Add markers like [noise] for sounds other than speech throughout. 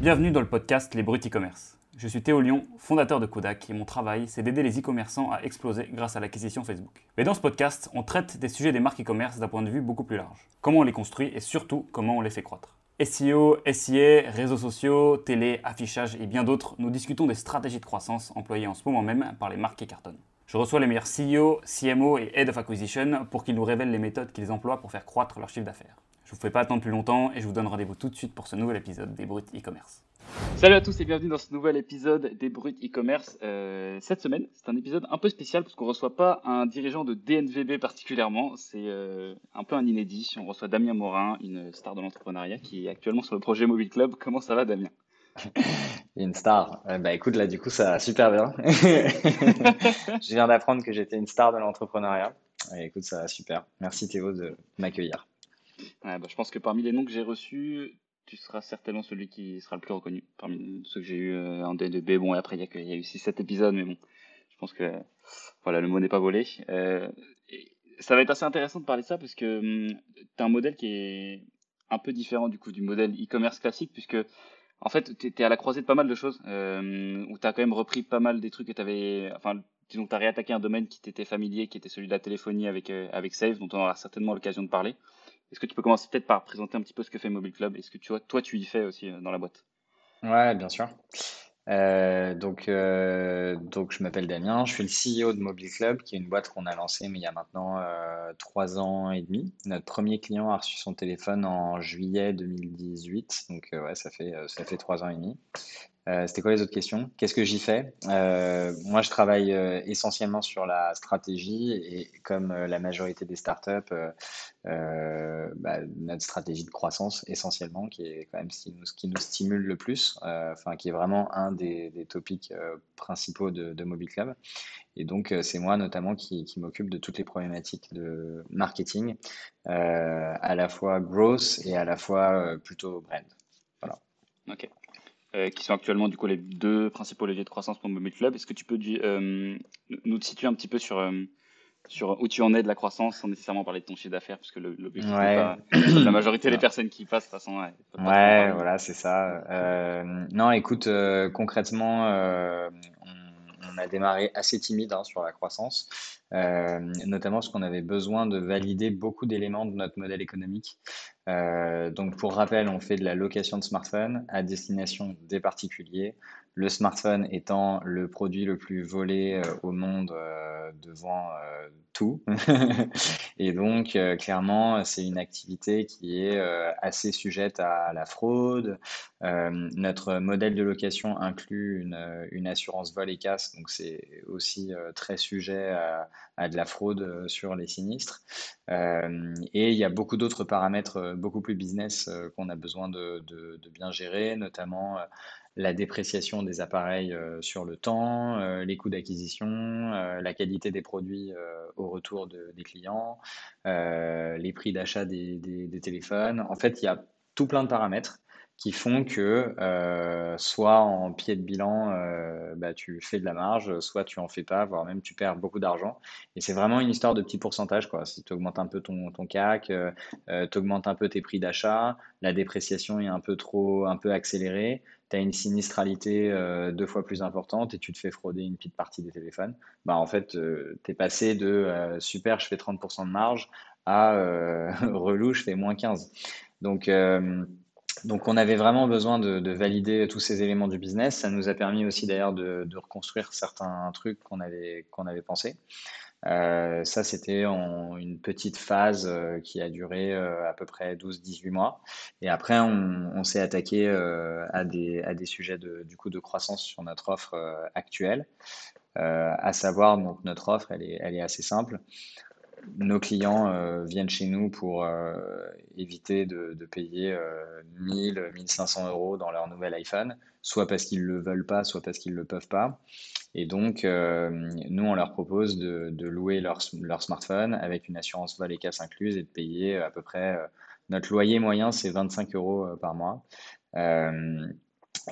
Bienvenue dans le podcast Les Bruts e-commerce. Je suis Théo Lyon, fondateur de Kodak, et mon travail, c'est d'aider les e-commerçants à exploser grâce à l'acquisition Facebook. Mais dans ce podcast, on traite des sujets des marques e-commerce d'un point de vue beaucoup plus large. Comment on les construit et surtout comment on les fait croître. SEO, SIA, réseaux sociaux, télé, affichage et bien d'autres, nous discutons des stratégies de croissance employées en ce moment même par les marques qui cartonnent. Je reçois les meilleurs CEO, CMO et Head of Acquisition pour qu'ils nous révèlent les méthodes qu'ils emploient pour faire croître leur chiffre d'affaires. Je vous fais pas attendre plus longtemps et je vous donne rendez-vous tout de suite pour ce nouvel épisode des Brutes e-commerce. Salut à tous et bienvenue dans ce nouvel épisode des Brutes e-commerce. Euh, cette semaine, c'est un épisode un peu spécial parce qu'on reçoit pas un dirigeant de DNVB particulièrement. C'est euh, un peu un inédit. On reçoit Damien Morin, une star de l'entrepreneuriat qui est actuellement sur le projet Mobile Club. Comment ça va, Damien? [laughs] Une star. Euh, bah écoute, là du coup, ça va super bien. [laughs] je viens d'apprendre que j'étais une star de l'entrepreneuriat. écoute, ça va super. Merci Théo de m'accueillir. Bah, je pense que parmi les noms que j'ai reçus, tu seras certainement celui qui sera le plus reconnu parmi ceux que j'ai eu euh, en D2B. Bon, et après, il y, a eu 6-7 épisodes, mais bon, je pense que voilà, le mot n'est pas volé. Euh, ça va être assez intéressant de parler de ça parce que hum, tu as un modèle qui est un peu différent du coup du modèle e-commerce classique, puisque en fait, tu es à la croisée de pas mal de choses, euh, où tu as quand même repris pas mal des trucs que tu avais. Enfin, disons tu as réattaqué un domaine qui t'était familier, qui était celui de la téléphonie avec, euh, avec Save, dont on aura certainement l'occasion de parler. Est-ce que tu peux commencer peut-être par présenter un petit peu ce que fait Mobile Club Est-ce que tu vois, toi, tu y fais aussi euh, dans la boîte? Ouais, bien sûr. Euh, donc, euh, donc, je m'appelle Damien, je suis le CEO de Mobile Club, qui est une boîte qu'on a lancée mais il y a maintenant trois ans et demi. Notre premier client a reçu son téléphone en juillet 2018, donc ouais, ça fait ça fait trois ans et demi. Euh, c'était quoi les autres questions? Qu'est-ce que j'y fais? Euh, Moi, je travaille euh, essentiellement sur la stratégie et comme la majorité des startups, bah, notre stratégie de croissance essentiellement, qui est quand même ce qui nous, stimule le plus, enfin qui est vraiment un des, des topics principaux de, de, Mobile Club. Et donc, c'est moi notamment qui, qui m'occupe de toutes les problématiques de marketing, à la fois growth et à la fois plutôt brand. Voilà. Ok. Euh, qui sont actuellement du coup les deux principaux leviers de croissance pour Mobile Club. Est-ce que tu peux euh, nous situer un petit peu sur, euh, sur où tu en es de la croissance sans nécessairement parler de ton chiffre d'affaires, puisque l'objectif ouais. pas la majorité des [coughs] personnes qui passent de toute façon. Ouais, voilà, c'est ça. non, écoute, concrètement, on, a démarré assez timide hein, sur la croissance. notamment parce qu'on avait besoin de valider beaucoup d'éléments de notre modèle économique. Euh, donc pour rappel, on fait de la location de smartphones à destination des particuliers. Le smartphone étant le produit le plus volé euh, au monde euh, devant tout. [laughs] et donc clairement, c'est une activité qui est assez sujette à la fraude. notre modèle de location inclut une, assurance vol et casse, donc c'est aussi très sujet à, de la fraude sur les sinistres. et il y a beaucoup d'autres paramètres beaucoup plus business euh, qu'on a besoin de, bien gérer, notamment euh, la dépréciation des appareils euh, sur le temps, les coûts d'acquisition, la qualité des produits au retour des clients, les prix d'achat des, téléphones. En fait, il y a tout plein de paramètres qui font que euh, soit en pied de bilan, euh, bah, tu fais de la marge, soit tu en fais pas, voire même tu perds beaucoup d'argent. Et c'est vraiment une histoire de petits pourcentages. Quoi. Si tu augmentes un peu ton, CAC, euh, tu augmentes un peu tes prix d'achat, la dépréciation est un peu trop un peu accélérée, tu as une sinistralité deux fois plus importante et tu te fais frauder une petite partie des téléphones, bah, en fait, tu es passé de super, je fais 30% de marge à [laughs] relou, je fais moins 15. Donc, donc on avait vraiment besoin de, valider tous ces éléments du business. Ça nous a permis aussi d'ailleurs de, reconstruire certains trucs qu'on avait, qu'on avait pensé. Euh, ça, c'était une petite phase euh, qui a duré euh, à peu près 12-18 mois. Et après, on, s'est attaqué à, des, sujets de, du coup de croissance sur notre offre actuelle. à savoir, notre offre, elle est, assez simple nos clients viennent chez nous pour éviter de, payer 1000, euh, 1500 euros dans leur nouvel iPhone, soit parce qu'ils ne le veulent pas, soit parce qu'ils ne le peuvent pas. Et donc, nous, on leur propose de, louer leur, leur, smartphone avec une assurance vol et casse incluse et de payer à peu près, notre loyer moyen, c'est 25 euros par mois.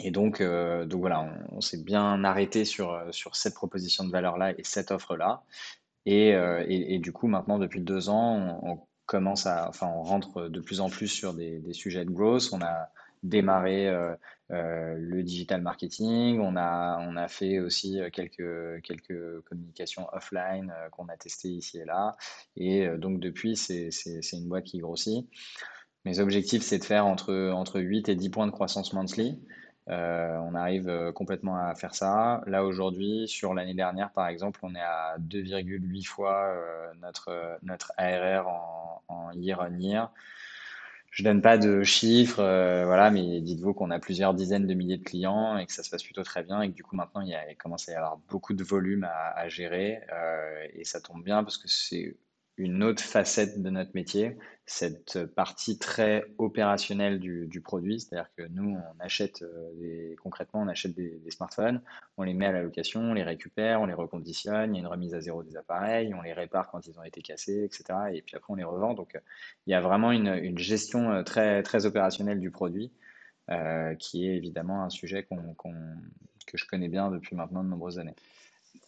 Et donc, donc voilà, on, s'est bien arrêté sur, sur cette proposition de valeur-là et cette offre-là. Euh, et, et, du coup, maintenant, depuis deux ans, on, commence à, enfin, on rentre de plus en plus sur des, des sujets de growth. On a démarré le digital marketing. On a, on a fait aussi quelques, quelques communications offline qu'on a testées ici et là. Et donc depuis, c'est une boîte qui grossit. Mes objectifs, c'est de faire entre, entre 8 et 10 points de croissance monthly. Euh, on arrive euh, complètement à faire ça. Là, aujourd'hui, sur l'année dernière, par exemple, on est à 2,8 fois euh, notre, notre ARR en, en year on year. Je donne pas de chiffres, voilà, mais dites-vous qu'on a plusieurs dizaines de milliers de clients et que ça se passe plutôt très bien et que du coup maintenant il, y a, il commence à y avoir beaucoup de volume à, à gérer et ça tombe bien parce que c'est une autre facette de notre métier, cette partie très opérationnelle du, du produit, c'est-à-dire que nous, on achète euh, des, concrètement, on achète des, smartphones, on les met à la location, on les récupère, on les reconditionne, il y a une remise à zéro des appareils, on les répare quand ils ont été cassés, etc. Et puis après, on les revend. Donc, il y a vraiment une, une gestion euh, très, très opérationnelle du produit, euh, qui est évidemment un sujet qu'on, que je connais bien depuis maintenant de nombreuses années.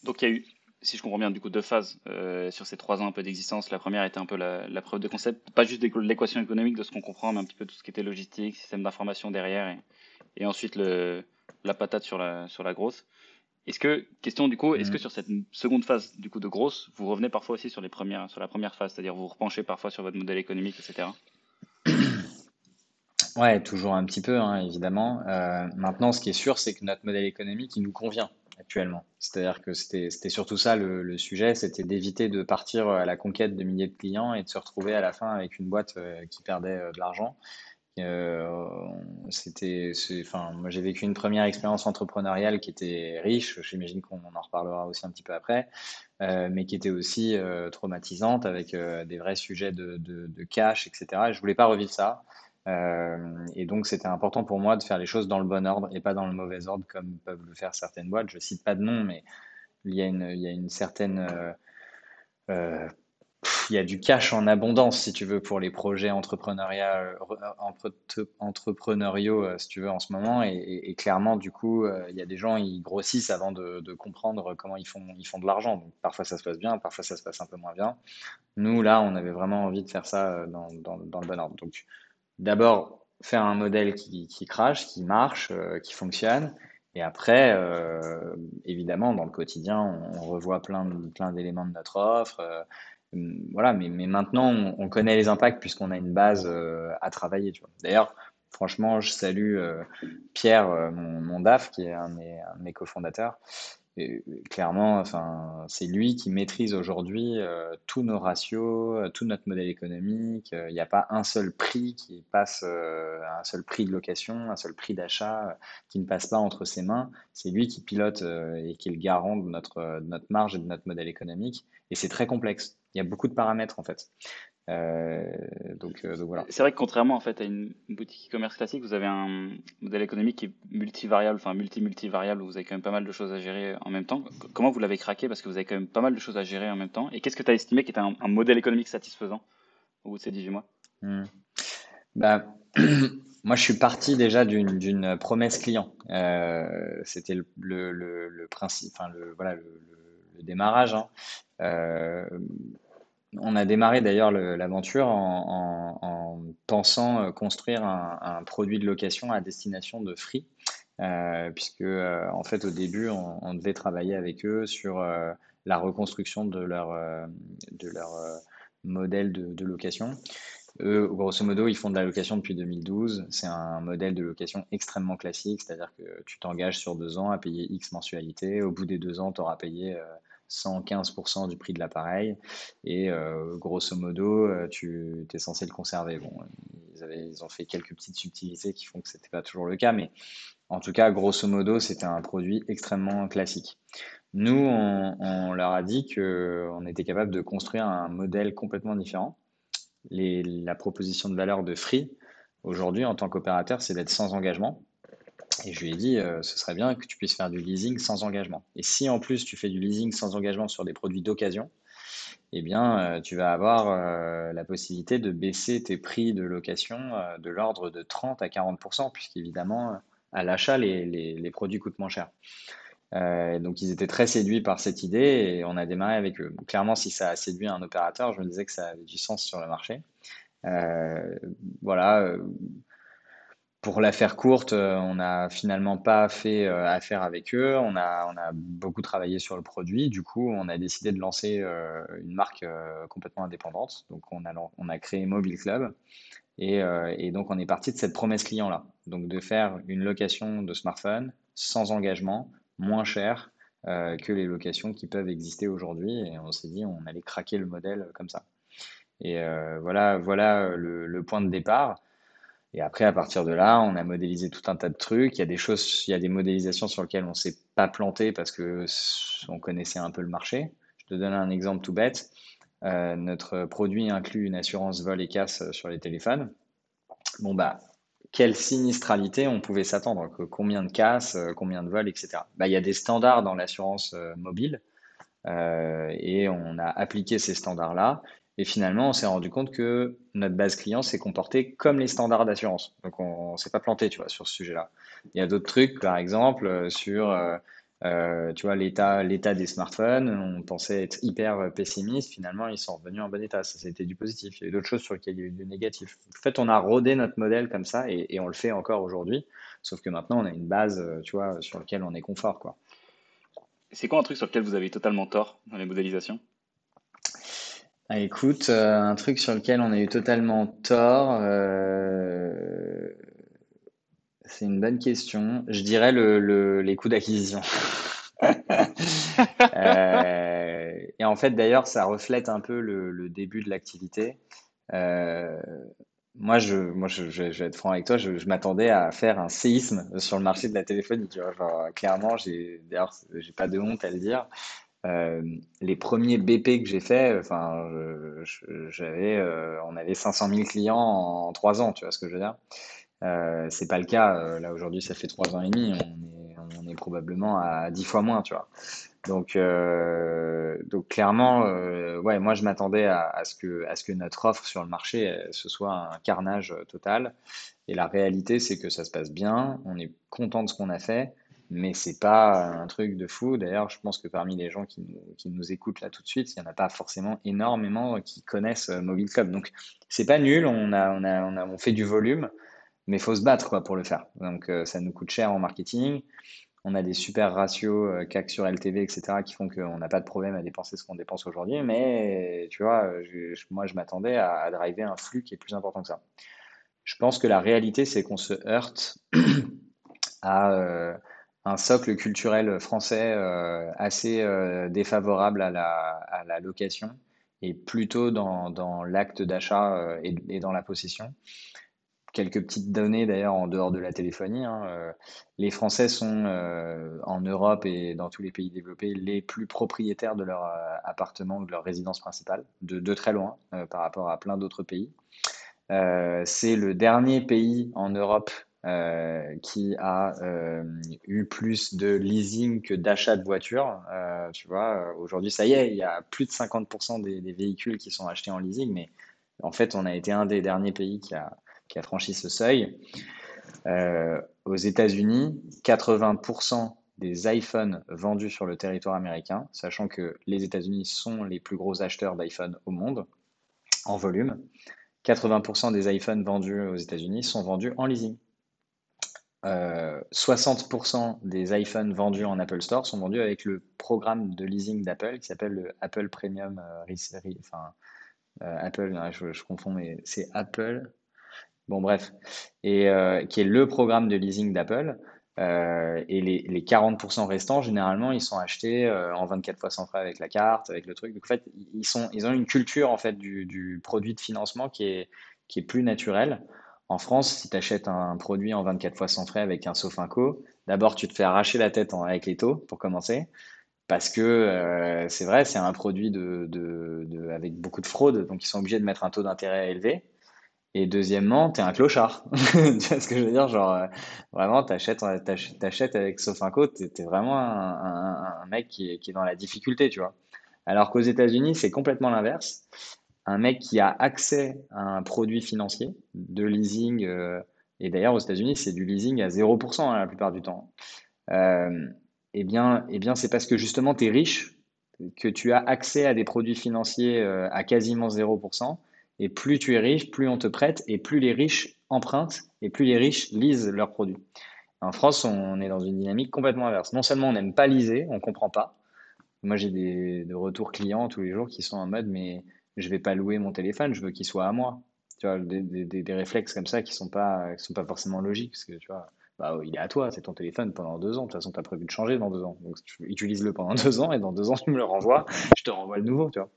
Donc, il y a eu si je comprends bien, du coup, deux phases euh, sur ces trois ans un peu d'existence. La première était un peu la, preuve de concept, pas juste l'équation économique de ce qu'on comprend, mais un petit peu tout ce qui était logistique, système d'information derrière, et, ensuite le, la patate sur la, sur la grosse. Est-ce que, question du coup, est-ce que mm. sur cette seconde phase du coup de grosse, vous revenez parfois aussi sur, les premières, sur la première phase, c'est-à-dire vous repenchez parfois sur votre modèle économique, etc. Ouais, toujours un petit peu, hein, évidemment. Euh, maintenant, ce qui est sûr, c'est que notre modèle économique, il nous convient actuellement. C'est-à-dire que c'était surtout ça le, sujet, c'était d'éviter de partir à la conquête de milliers de clients et de se retrouver à la fin avec une boîte euh, qui perdait euh, de l'argent. Euh, c'était, enfin, moi j'ai vécu une première expérience entrepreneuriale qui était riche. J'imagine qu'on en reparlera aussi un petit peu après, mais qui était aussi traumatisante avec des vrais sujets de, cash, etc. Et je voulais pas revivre ça. Euh, et donc, c'était important pour moi de faire les choses dans le bon ordre et pas dans le mauvais ordre comme peuvent le faire certaines boîtes. Je cite pas de nom, mais il y a une, certaine. Euh, euh, il y a du cash en abondance, si tu veux, pour les projets entrepreneuriaux, si tu veux, en ce moment. Et, clairement, du coup, il y a des gens, ils grossissent avant de, comprendre comment ils font, ils font de l'argent. Parfois, ça se passe bien, parfois, ça se passe un peu moins bien. Nous, là, on avait vraiment envie de faire ça dans, dans le bon ordre. Donc, d'abord faire un modèle qui, qui crache, qui marche, euh, qui fonctionne. Et après, euh, évidemment, dans le quotidien, on, revoit plein, plein d'éléments de notre offre. Euh, voilà, mais, mais maintenant, on, connaît les impacts puisqu'on a une base à travailler. D'ailleurs, franchement, je salue Pierre, mon, mon, DAF, qui est un de mes, mes cofondateurs, clairement, enfin, c'est lui qui maîtrise aujourd'hui euh, tous nos ratios, euh, tout notre modèle économique. Il n'y a pas un seul prix qui passe, euh, un seul prix de location, un seul prix d'achat qui ne passe pas entre ses mains. C'est lui qui pilote et qui est le garant de notre, de notre marge et de notre modèle économique. Et c'est très complexe. Il y a beaucoup de paramètres en fait. Euh, donc, euh, donc, voilà. C'est vrai que contrairement en fait à une boutique e-commerce classique, vous avez un modèle économique qui est multivariable, enfin multi-multivariable, où vous avez quand même pas mal de choses à gérer en même temps. Comment vous l'avez craqué? Parce que vous avez quand même pas mal de choses à gérer en même temps. Et qu'est-ce que tu as estimé qui était un, modèle économique satisfaisant au bout de ces 18 mois? Hmm. bah, [clears throat] Moi, je suis parti déjà d'une promesse client. Euh, C'était le, le, le, principe, enfin, le, voilà, le, démarrage. Hein. Euh, on a démarré d'ailleurs l'aventure en, pensant euh, construire un, produit de location à destination de Free, euh, puisque euh, en fait au début on, devait travailler avec eux sur la reconstruction de leur, de leur modèle de, location. Eux, grosso modo, ils font de la location depuis 2012. C'est un modèle de location extrêmement classique, c'est-à-dire que tu t'engages sur deux ans à payer X mensualités. Au bout des deux ans, tu auras payé 115% du prix de l'appareil. Et euh, grosso modo, euh, tu es censé le conserver. Bon, ils, ont fait quelques petites subtilités qui font que ce n'était pas toujours le cas, mais en tout cas, grosso modo, c'était un produit extrêmement classique. Nous, on, leur a dit qu'on était capable de construire un modèle complètement différent. La proposition de valeur de Free, aujourd'hui, en tant qu'opérateur, c'est d'être sans engagement. Et je lui ai dit, euh, ce serait bien que tu puisses faire du leasing sans engagement. Et si en plus tu fais du leasing sans engagement sur des produits d'occasion, eh bien, euh, tu vas avoir euh, la possibilité de baisser tes prix de location de l'ordre de 30 à 40%, puisqu'évidemment, à l'achat, les, les, produits coûtent moins cher. donc, ils étaient très séduits par cette idée et on a démarré avec eux. Clairement, si ça a séduit un opérateur, je me disais que ça avait du sens sur le marché. voilà pour la faire courte, on n'a finalement pas fait affaire avec eux. On a, beaucoup travaillé sur le produit. Du coup, on a décidé de lancer une marque complètement indépendante. Donc, on a, créé Mobile Club. Et, donc, on est parti de cette promesse client-là. Donc, de faire une location de smartphone sans engagement, moins cher que les locations qui peuvent exister aujourd'hui. Et on s'est dit, on allait craquer le modèle comme ça. Et voilà, voilà le point de départ. Et après, à partir de là, on a modélisé tout un tas de trucs. Il y a des choses, il y a des modélisations sur lesquelles on ne s'est pas planté parce que on connaissait un peu le marché. Je te donne un exemple tout bête. Euh, notre produit inclut une assurance vol et casse sur les téléphones. Bon, bah, quelle sinistralité on pouvait s'attendre Combien de casses, euh, combien de vols, etc. Bah, il y a des standards dans l'assurance euh, mobile et on a appliqué ces standards-là. Et finalement, on s'est rendu compte que notre base client s'est comportée comme les standards d'assurance. Donc, on ne s'est pas planté, tu vois, sur ce sujet-là. Il y a d'autres trucs, par exemple, euh, sur, euh, euh, tu vois, l'état, l'état des smartphones. On pensait être hyper pessimiste. Finalement, ils sont revenus en bon état. Ça, c'était du positif. Il y a eu d'autres choses sur lesquelles il y a eu du négatif. En fait, on a rodé notre modèle comme ça et, on le fait encore aujourd'hui. Sauf que maintenant, on a une base, tu vois, sur laquelle on est confort, quoi. C'est quoi un truc sur lequel vous avez totalement tort dans les modélisations? Ah, écoute, euh, un truc sur lequel on a eu totalement tort, euh, c'est une bonne question. Je dirais le, les coûts d'acquisition. [laughs] Euh, et en fait, d'ailleurs, ça reflète un peu le, début de l'activité. moi, je, moi je, vais être franc avec toi, je, m'attendais à faire un séisme sur le marché de la téléphonie. Clairement, j'ai, d'ailleurs, j'ai pas de honte à le dire. Euh, les premiers BP que j'ai fait, enfin, euh, on avait 500 000 clients en, trois ans, tu vois ce que je veux dire? Euh, c'est pas le cas. Là aujourd'hui, ça fait trois ans et demi. On est, probablement à dix fois moins, tu vois. Donc, donc clairement, ouais, moi je m'attendais à, ce que, à ce que notre offre sur le marché ce soit un carnage total. Et la réalité, c'est que ça se passe bien. On est content de ce qu'on a fait mais c'est pas un truc de fou. D'ailleurs, je pense que parmi les gens qui nous, qui nous écoutent là tout de suite, il n'y en a pas forcément énormément qui connaissent euh, Mobile Club. Donc, c'est pas nul, on, a, on, a, on, fait du volume, mais il faut se battre quoi, pour le faire. Donc, euh, ça nous coûte cher en marketing. On a des super ratios euh, CAC sur LTV, etc., qui font qu'on n'a pas de problème à dépenser ce qu'on dépense aujourd'hui. Mais tu vois, moi, je m'attendais à, à driver un flux qui est plus important que ça. Je pense que la réalité, c'est qu'on se heurte [clears throat] à un socle culturel français euh, assez euh, défavorable à la, location et plutôt dans, l'acte d'achat euh, et, dans la possession. Quelques petites données d'ailleurs en dehors de la téléphonie. Hein, les Français sont en Europe et dans tous les pays développés les plus propriétaires de leur appartement ou de leur résidence principale, de très loin par rapport à plein d'autres pays. c'est le dernier pays en Europe euh, qui a euh, eu plus de leasing que d'achat de voitures. Euh, tu vois, aujourd'hui, ça y est, il y a plus de 50% des, véhicules qui sont achetés en leasing, mais en fait, on a été un des derniers pays qui a, qui a franchi ce seuil. aux États-Unis, 80% des iPhones vendus sur le territoire américain, sachant que les États-Unis sont les plus gros acheteurs d'iPhone au monde en volume. 80% des iPhones vendus aux États-Unis sont vendus en leasing. 60% euh, des iPhones vendus en Apple Store sont vendus avec le programme de leasing d'Apple qui s'appelle le Apple Premium euh, enfin euh, Apple, je, confonds, mais c'est Apple. Bon, bref, et qui est le programme de leasing d'Apple. et les, 40% restants, généralement, ils sont achetés en 24 fois sans frais avec la carte, avec le truc. Donc, en fait, ils, sont, ils ont une culture en fait, du, du produit de financement qui est, qui est plus naturelle. En France, si tu achètes un produit en 24 fois sans frais avec un Sofinco, d'abord tu te fais arracher la tête avec les taux pour commencer. Parce que euh, c'est vrai, c'est un produit avec beaucoup de fraude, donc ils sont obligés de mettre un taux d'intérêt élevé. Et deuxièmement, tu es un clochard. [laughs] tu vois ce que je veux dire? Genre, euh, vraiment, tu achètes, avec Sofinco, tu es, vraiment un, mec qui est, qui est, dans la difficulté, tu vois. Alors qu'aux États-Unis, c'est complètement l'inverse un mec qui a accès à un produit financier de leasing, euh, et d'ailleurs aux États-Unis, c'est du leasing à 0% hein, la plupart du temps. Euh, eh bien, eh bien c'est parce que justement, tu es riche, que tu as accès à des produits financiers euh, à quasiment 0%, Et plus tu es riche, plus on te prête, et plus les riches empruntent, et plus les riches lisent leurs produits. En France, on est dans une dynamique complètement inverse. Non seulement on n'aime pas liser, on comprend pas. Moi, j'ai des, retours clients tous les jours qui sont en mode, mais je vais pas louer mon téléphone, je veux qu'il soit à moi. Tu vois, des, des, réflexes comme ça qui sont pas, qui sont pas forcément logiques, parce que tu vois, bah, il est à toi, c'est ton téléphone pendant deux ans. De toute façon, tu as prévu de changer dans deux ans. Donc, utilise-le pendant [laughs] deux ans et dans deux ans, tu me le renvoies, je te renvoie le nouveau, tu vois.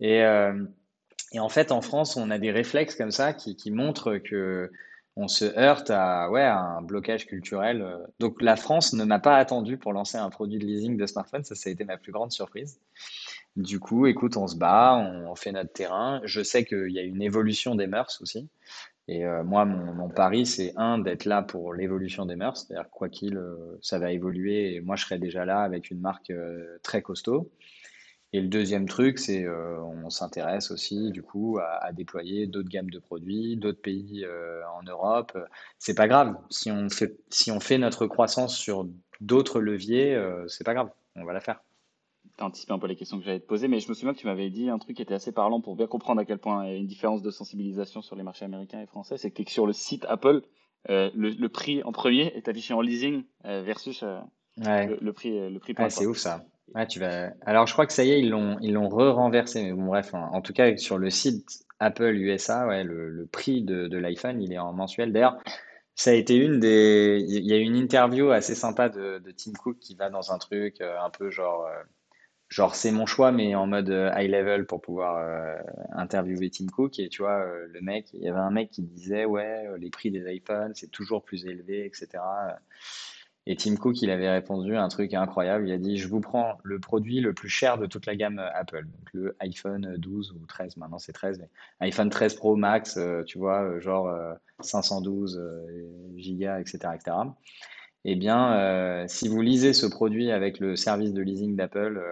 Et, euh, et en fait, en France, on a des réflexes comme ça qui, qui montrent que on se heurte à, ouais, un blocage culturel. Donc la France ne m'a pas attendu pour lancer un produit de leasing de smartphone, ça, ça a été ma plus grande surprise. Du coup, écoute, on se bat, on, fait notre terrain. Je sais qu'il y a une évolution des mœurs aussi. Et euh, moi, mon, pari, c'est un, d'être là pour l'évolution des mœurs. C'est-à-dire, quoi qu'il, euh, ça va évoluer. Et moi, je serai déjà là avec une marque euh, très costaud. Et le deuxième truc, c'est on s'intéresse aussi du coup à, déployer d'autres gammes de produits, d'autres pays en Europe. C'est pas grave. Si on fait, si on fait notre croissance sur d'autres leviers, c'est pas grave. On va la faire. Tu as anticipé un peu les questions que j'allais te poser, mais je me souviens que tu m'avais dit un truc qui était assez parlant pour bien comprendre à quel point il y a une différence de sensibilisation sur les marchés américains et français. C'est que sur le site Apple, le, prix en premier est affiché en leasing versus le, prix, le prix c'est ouf ça. Ouais, tu vas... Alors, je crois que ça y est, ils l'ont, ils l'ont re-renversé. Mais bon, bref, en, tout cas, sur le site Apple USA, ouais, le, le prix de, de l'iPhone, il est en mensuel. D'ailleurs, ça a été une des. Il y a une interview assez sympa de, de Tim Cook qui va dans un truc euh, un peu genre. Euh, genre, c'est mon choix, mais en mode euh, high level pour pouvoir interviewer Tim Cook. Et tu vois, le mec, il y avait un mec qui disait, ouais, les prix des iPhones, c'est toujours plus élevé, etc. Et Tim Cook, il avait répondu un truc incroyable. Il a dit Je vous prends le produit le plus cher de toute la gamme euh, Apple. Donc le iPhone 12 ou 13, maintenant c'est 13, mais iPhone 13 Pro Max, euh, tu vois, euh, genre 512 gigas, etc. etc. Eh bien, si vous lisez ce produit avec le service de leasing d'Apple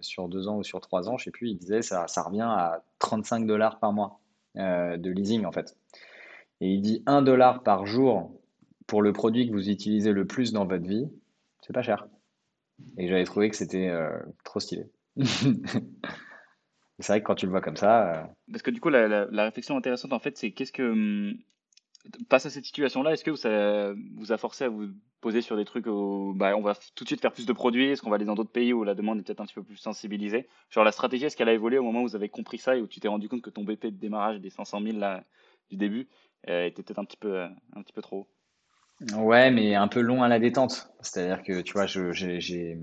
sur deux ans ou sur trois ans, je sais plus, il disait ça, ça revient à 35 dollars par mois de leasing en fait. Et il dit 1 dollar par jour pour le produit que vous utilisez le plus dans votre vie, c'est pas cher. Et j'avais trouvé que c'était euh, trop stylé. [laughs] c'est vrai que quand tu le vois comme ça. Euh, Parce que du coup, la, réflexion intéressante, en fait, c'est qu'est-ce que. Face à cette situation-là, est-ce que ça vous a forcé à vous poser sur des trucs où bah, on va tout de suite faire plus de produits Est-ce qu'on va aller dans d'autres pays où la demande est peut-être un petit peu plus sensibilisée? Genre la stratégie, est-ce qu'elle a évolué au moment où vous avez compris ça et où tu t'es rendu compte que ton BP de démarrage des 500 000 là, du début euh, était peut-être un, petit peu, un petit peu trop haut? Ouais, mais un peu long à la détente. C'est-à-dire que, tu vois, j'ai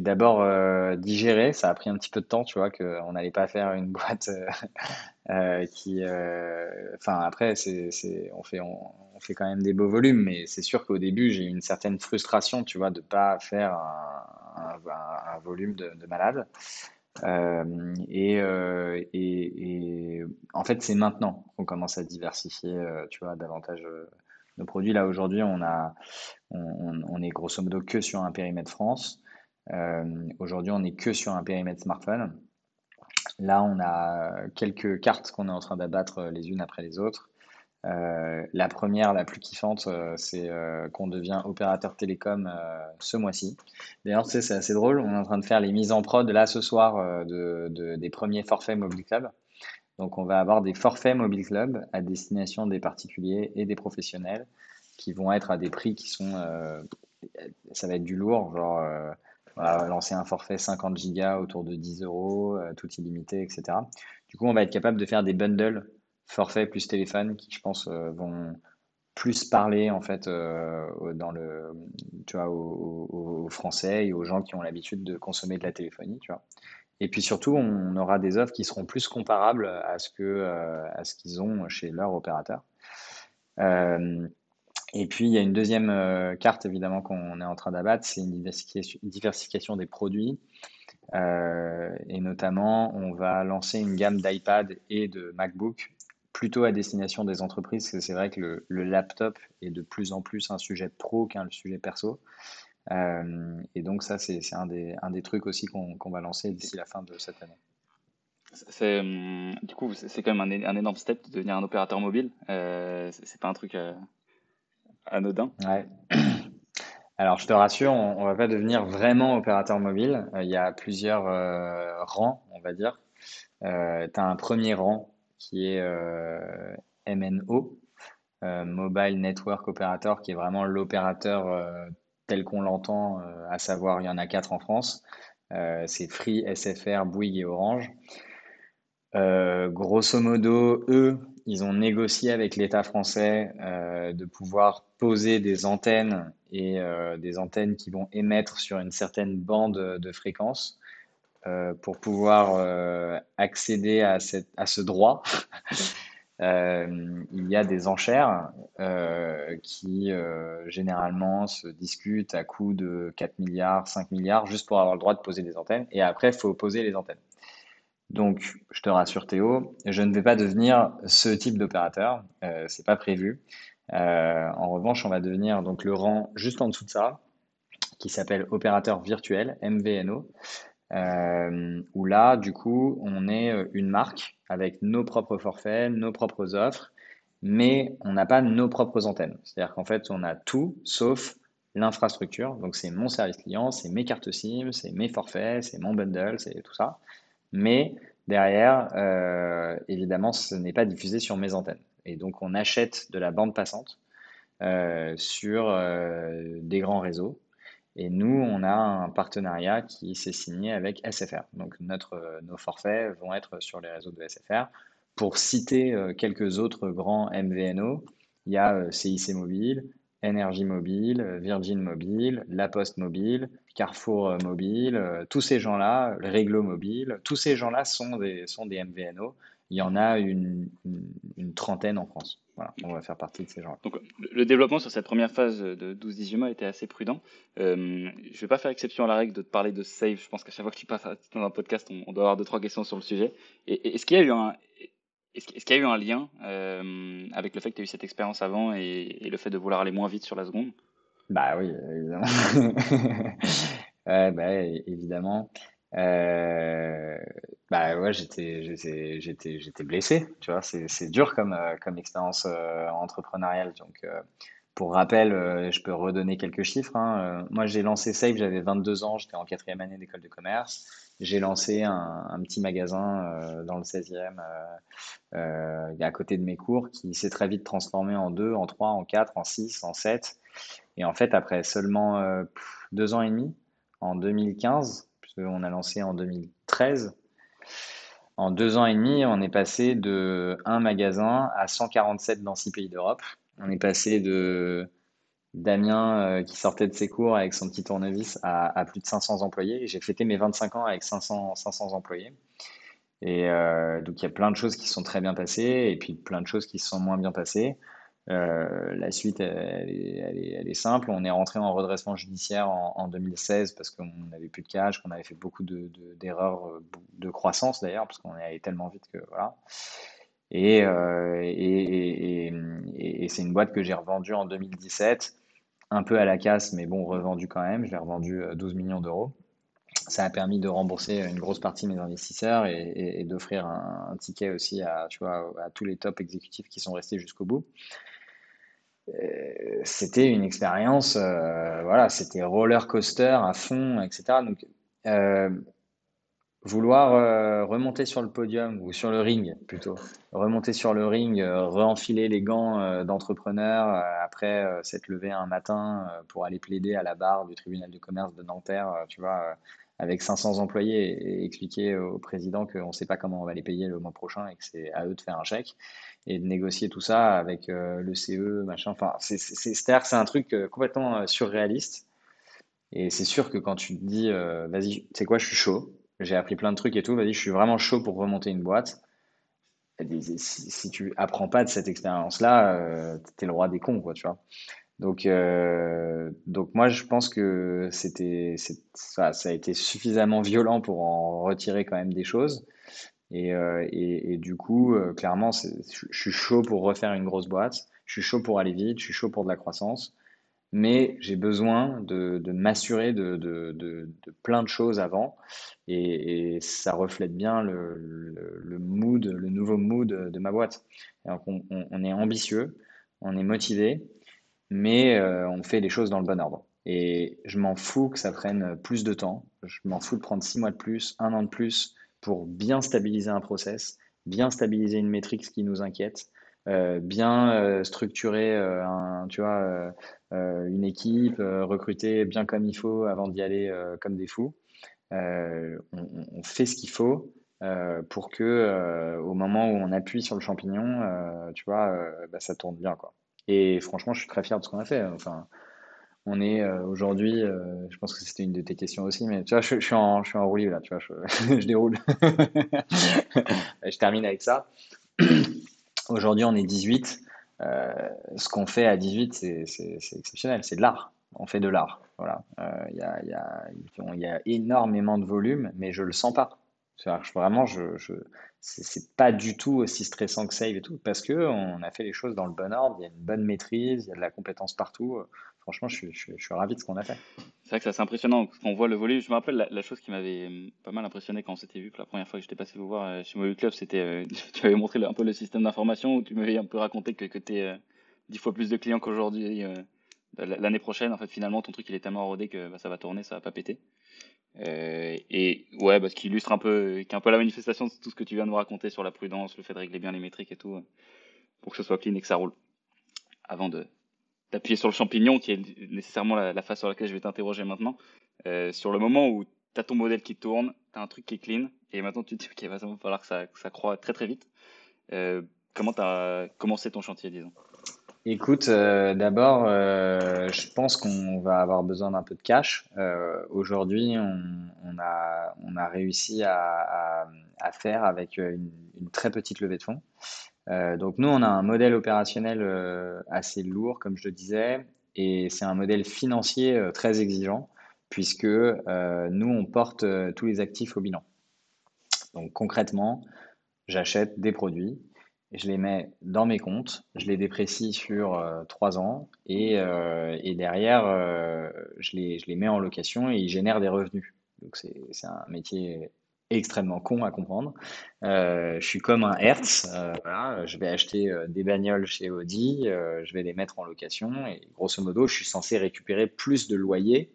d'abord euh, digéré, ça a pris un petit peu de temps, tu vois, qu'on n'allait pas faire une [laughs] boîte euh, euh, qui... Enfin, après, c'est, c'est, on fait, on, fait quand même des beaux volumes, mais c'est sûr qu'au début, j'ai eu une certaine frustration, tu vois, de pas faire un, volume de, de malade. et, et, et, en fait, c'est maintenant qu'on commence à diversifier, tu vois, davantage nos produits. Là, aujourd'hui, on, a, on, est grosso modo que sur un périmètre France. Euh, aujourd'hui, on est que sur un périmètre smartphone. Là, on a quelques cartes qu'on est en train d'abattre les unes après les autres. Euh, la première, la plus kiffante, euh, c'est qu'on devient opérateur télécom ce mois-ci. D'ailleurs, c'est assez drôle. On est en train de faire les mises en prod là ce soir de, des premiers forfaits Mobile Club. Donc, on va avoir des forfaits Mobile Club à destination des particuliers et des professionnels qui vont être à des prix qui sont. Euh, ça va être du lourd, genre. Euh, lancer un forfait 50 gigas autour de 10 euros, euh, tout illimité, etc. Du coup, on va être capable de faire des bundles forfait plus téléphone qui, je pense, vont plus parler en fait dans le, tu aux, Français et aux gens qui ont l'habitude de consommer de la téléphonie. Et puis surtout, on aura des offres qui seront plus comparables à ce que euh, qu'ils ont chez leur opérateur. Euh, et puis, il y a une deuxième euh, carte, évidemment, qu'on est en train d'abattre, c'est une diversification, des produits. et notamment, on va lancer une gamme d'iPad et de MacBook plutôt à destination des entreprises, parce que c'est vrai que le, laptop est de plus en plus un sujet pro qu'un sujet perso. Euh, et donc ça, c'est un des, trucs aussi qu'on va lancer d'ici la fin de cette année. Du coup, c'est quand même un, énorme step de devenir un opérateur mobile. Euh, c'est pas un truc euh, anodin. [clears throat] Alors, je te rassure, on, on va pas devenir vraiment opérateur mobile. il y a plusieurs rangs, on va dire. tu as un premier rang qui est MNO, Mobile Network Operator, qui est vraiment l'opérateur tel qu'on l'entend, à savoir il y en a quatre en France. c'est Free, SFR, Bouygues et Orange. Grosso modo, eux, ils ont négocié avec l'État français de pouvoir poser des antennes et des antennes qui vont émettre sur une certaine bande de fréquence euh, pour pouvoir euh, accéder à, à, ce droit, [laughs] euh, il y a des enchères qui généralement se discutent à coût de 4 milliards, 5 milliards, juste pour avoir le droit de poser des antennes. Et après, il faut poser les antennes. Donc, je te rassure Théo, je ne vais pas devenir ce type d'opérateur, euh, c'est pas prévu. en revanche, on va devenir donc le rang juste en dessous de ça, qui s'appelle opérateur virtuel, MVNO. Euh, où là, du coup, on est euh, une marque avec nos propres forfaits, nos propres offres, mais on n'a pas nos propres antennes. C'est-à-dire qu'en fait, on a tout sauf l'infrastructure. Donc, c'est mon service client, c'est mes cartes SIM, c'est mes forfaits, c'est mon bundle, c'est tout ça. Mais derrière, euh, évidemment, ce n'est pas diffusé sur mes antennes. Et donc, on achète de la bande passante sur des grands réseaux et nous, on a un partenariat qui s'est signé avec SFR. Donc notre, nos forfaits vont être sur les réseaux de SFR. Pour citer euh, quelques autres grands MVNO, il y a euh, CIC Mobile, Énergie Mobile, Virgin Mobile, La Poste Mobile, Carrefour euh, Mobile, tous ces gens-là, Réglo Mobile, tous ces gens-là sont des, sont des MVNO. Il y en a une, trentaine en France. Voilà, on va faire partie de ces gens. Donc, le développement sur cette première phase de 12-18 mois était assez prudent. Euh, je ne vais pas faire exception à la règle de te parler de save. Je pense qu'à chaque fois que tu passes dans un podcast, on, doit avoir deux trois questions sur le sujet. Et, est-ce qu'il y a eu un est-ce, qu'il y a eu un lien euh, avec le fait que tu as eu cette expérience avant et, le fait de vouloir aller moins vite sur la seconde? Bah oui, évidemment. [laughs] ouais, bah, évidemment. Euh, bah ouais, j'étais, j'étais, blessé, tu vois, c'est, dur comme, euh, comme expérience entrepreneuriale. Donc, pour rappel, je peux redonner quelques chiffres. Hein. moi, j'ai lancé Save, j'avais 22 ans, j'étais en quatrième année d'école de commerce. J'ai lancé un, un, petit magasin dans le 16e, à côté de mes cours, qui s'est très vite transformé en 2, en 3, en 4, en 6, en 7. Et en fait, après seulement deux ans et demi, en 2015, on a lancé en 2013. En deux ans et demi, on est passé de un magasin à 147 dans six pays d'Europe. On est passé de Damien euh, qui sortait de ses cours avec son petit tournevis à, plus de 500 employés. J'ai fêté mes 25 ans avec 500, 500 employés. Et euh, donc il y a plein de choses qui sont très bien passées et puis plein de choses qui sont moins bien passées. Euh, la suite, elle est, simple. On est rentré en redressement judiciaire en, 2016 parce qu'on n'avait plus de cash, qu'on avait fait beaucoup d'erreurs de, de, croissance d'ailleurs, parce qu'on est allé tellement vite que voilà. Euh, et, c'est une boîte que j'ai revendue en 2017, un peu à la casse, mais bon, revendue quand même. Je l'ai revendue 12 euh, millions d'euros. Ça a permis de rembourser une grosse partie de mes investisseurs et, d'offrir un, ticket aussi à, tous les top exécutifs qui sont restés jusqu'au bout. Euh, c'était une expérience, voilà, c'était roller coaster à fond, etc. Donc, vouloir remonter sur le podium ou sur le ring plutôt, remonter sur le ring, re-enfiler les gants d'entrepreneur après s'être levé un matin pour aller plaider à la barre du tribunal de commerce de Nanterre, tu vois, avec 500 employés et, expliquer au président qu'on ne sait pas comment on va les payer le mois prochain et que c'est à eux de faire un chèque et de négocier tout ça avec euh, le CE, machin. Enfin, c'est-à-dire que c'est un truc euh, complètement euh, surréaliste. Et c'est sûr que quand tu te dis, vas-y, sais quoi, je suis chaud, j'ai appris plein de trucs et tout, vas-y, je suis vraiment chaud pour remonter une boîte. Si, tu apprends pas de cette expérience-là, tu es le roi des cons, quoi, tu vois. Donc, donc moi, je pense que c'était, ça, a été suffisamment violent pour en retirer quand même des choses. Euh, et, et, du coup, euh, clairement, je suis chaud pour refaire une grosse boîte. Je suis chaud pour aller vite. Je suis chaud pour de la croissance. Mais j'ai besoin de, m'assurer de, plein de choses avant. Et, ça reflète bien le, mood, le nouveau mood de ma boîte. On, est ambitieux, on est motivé, mais euh, on fait les choses dans le bon ordre. Et je m'en fous que ça prenne plus de temps. Je m'en fous de prendre six mois de plus, un an de plus pour bien stabiliser un process, bien stabiliser une métrique qui nous inquiète, bien structurer un, tu vois, une équipe, recruter bien comme il faut avant d'y aller comme des fous. On, fait ce qu'il faut pour que au moment où on appuie sur le champignon, tu vois, bah, ça tourne bien quoi. Et franchement, je suis très fier de ce qu'on a fait. Enfin, on est euh, aujourd'hui, euh, je pense que c'était une de tes questions aussi, mais tu vois, je, suis, en, je là, tu vois, je [laughs] déroule. [laughs] je termine avec ça. Aujourd'hui, on est 18. Euh, ce qu'on fait à 18, c'est exceptionnel, c'est de l'art. On fait de l'art. Voilà. Il y, a, y, a, y, a, énormément de volume, mais je le sens pas. Vraiment, je, je c'est pas du tout aussi stressant que Save et tout, parce que on a fait les choses dans le bon ordre, il y a une bonne maîtrise, il y a de la compétence partout franchement, je suis, je, ravi de ce qu'on a fait. C'est vrai que c'est impressionnant quand on voit le volume. Je me rappelle la, chose qui m'avait hum, pas mal impressionné quand on s'était vu, que la première fois que j'étais passé vous voir euh, chez Mobile Club, c'était euh, [laughs] tu avais montré un peu le système d'information où tu m'avais un peu raconté que, que tu es 10 fois plus de clients qu'aujourd'hui. Euh, l'année prochaine, en fait, finalement, ton truc il est tellement rodé que bah, ça va tourner, ça va pas péter. et ouais, parce qu'il illustre un peu, qui un peu la manifestation de tout ce que tu viens de me raconter sur la prudence, le fait de régler bien les métriques et tout, pour que ce soit clean et que ça roule. Avant de, d'appuyer sur le champignon, qui est nécessairement la, phase sur laquelle je vais t'interroger maintenant. Euh, sur le moment où tu as ton modèle qui tourne, tu as un truc qui clean, et maintenant tu te dis, qu'il va falloir que ça, que croît très très vite. Euh, comment tu as commencé ton chantier, disons? Écoute, euh, d'abord, je pense qu'on va avoir besoin d'un peu de cash. Aujourd'hui, on, a, réussi à, à, faire avec une, une, très petite levée de fonds. Euh, donc nous, on a un modèle opérationnel euh, assez lourd, comme je le disais, et c'est un modèle financier euh, très exigeant, puisque nous, on porte tous les actifs au bilan. Donc concrètement, j'achète des produits, je les mets dans mes comptes, je les déprécie sur trois ans, et, et derrière, je les, je les mets en location et ils génèrent des revenus. Donc c'est un métier extrêmement con à comprendre. Euh, je suis comme un Hertz. Euh, je vais acheter euh, des bagnoles chez Audi, je vais les mettre en location et grosso modo, je suis censé récupérer plus de loyer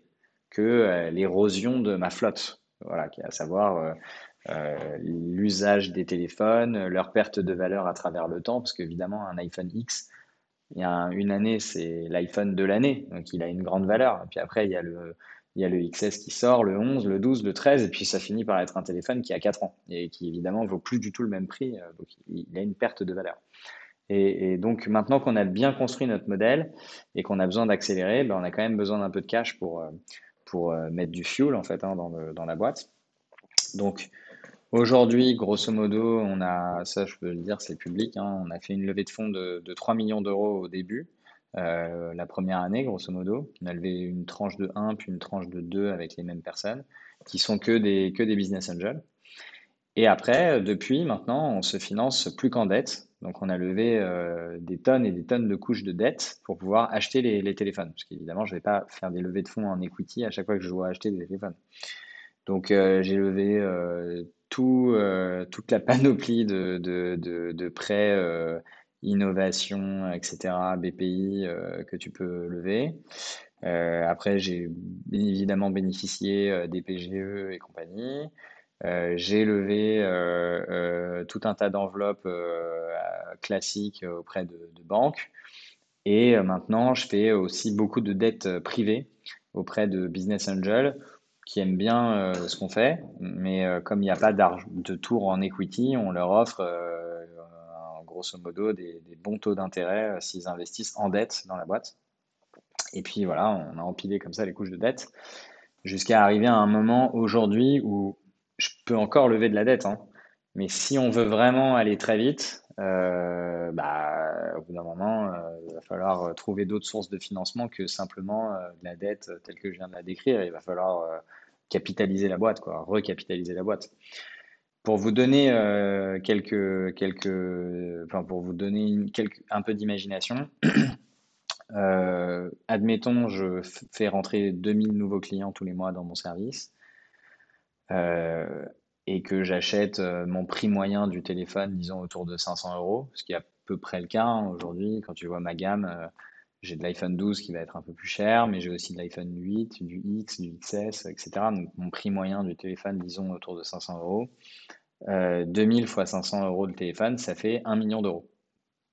que l'érosion de ma flotte. Voilà, à savoir l'usage des téléphones, leur perte de valeur à travers le temps, parce qu'évidemment, un iPhone X, il y a une année, c'est l'iPhone de l'année, donc il a une grande valeur. Et puis après, il y a le il y a le XS qui sort, le 11, le 12, le 13, et puis ça finit par être un téléphone qui a 4 ans et qui évidemment vaut plus du tout le même prix, euh, donc il a une perte de valeur. Et, donc maintenant qu'on a bien construit notre modèle et qu'on a besoin d'accélérer, ben on a quand même besoin d'un peu de cash pour, euh, pour euh, mettre du fuel en fait hein, dans, dans, la boîte. Donc aujourd'hui, grosso modo, on a, ça je peux le dire, c'est public, hein, on a fait une levée de fonds de, de 3 millions d'euros au début. Euh, la première année, grosso modo. On a levé une tranche de 1 puis une tranche de 2 avec les mêmes personnes, qui sont que des, que des business angels. Et après, depuis maintenant, on se finance plus qu'en dette. Donc, on a levé euh, des tonnes et des tonnes de couches de dette pour pouvoir acheter les, téléphones. Parce qu'évidemment, je ne vais pas faire des levées de fonds en equity à chaque fois que je dois acheter des téléphones. Donc, euh, j'ai levé tout, toute la [laughs] panoplie de, de, de, de prêts innovation, etc., BPI euh, que tu peux lever. Euh, après, j'ai évidemment bénéficié euh, des PGE et compagnie. j'ai levé tout un tas d'enveloppes classiques auprès de, de, banques. Et maintenant, je fais aussi beaucoup de dettes privées auprès de business angels qui aiment bien ce qu'on fait, mais comme il n'y a pas de tour en equity, on leur offre grosso modo des, bons taux d'intérêt euh, s'ils investissent en dette dans la boîte. Et puis voilà, on a empilé comme ça les couches de dette jusqu'à arriver à un moment aujourd'hui où je peux encore lever de la dette. Hein. Mais si on veut vraiment aller très vite, euh, bah, au bout d'un moment, euh, il va falloir trouver d'autres sources de financement que simplement la dette telle que je viens de la décrire. Il va falloir capitaliser la boîte, quoi, recapitaliser la boîte. Pour vous donner euh, quelques, quelques, enfin pour vous donner un peu d'imagination, [clears throat] euh, admettons, je fais rentrer 2000 nouveaux clients tous les mois dans mon service euh, et que j'achète mon prix moyen du téléphone, disons autour de 500 euros, ce qui est à peu près le cas hein, aujourd'hui. Quand tu vois ma gamme, j'ai de l'iPhone 12 qui va être un peu plus cher, mais j'ai aussi de l'iPhone 8, du X, du XS, etc. Donc mon prix moyen du téléphone, disons autour de 500 euros. 2000 fois 500 euros de téléphone, ça fait 1 million d'euros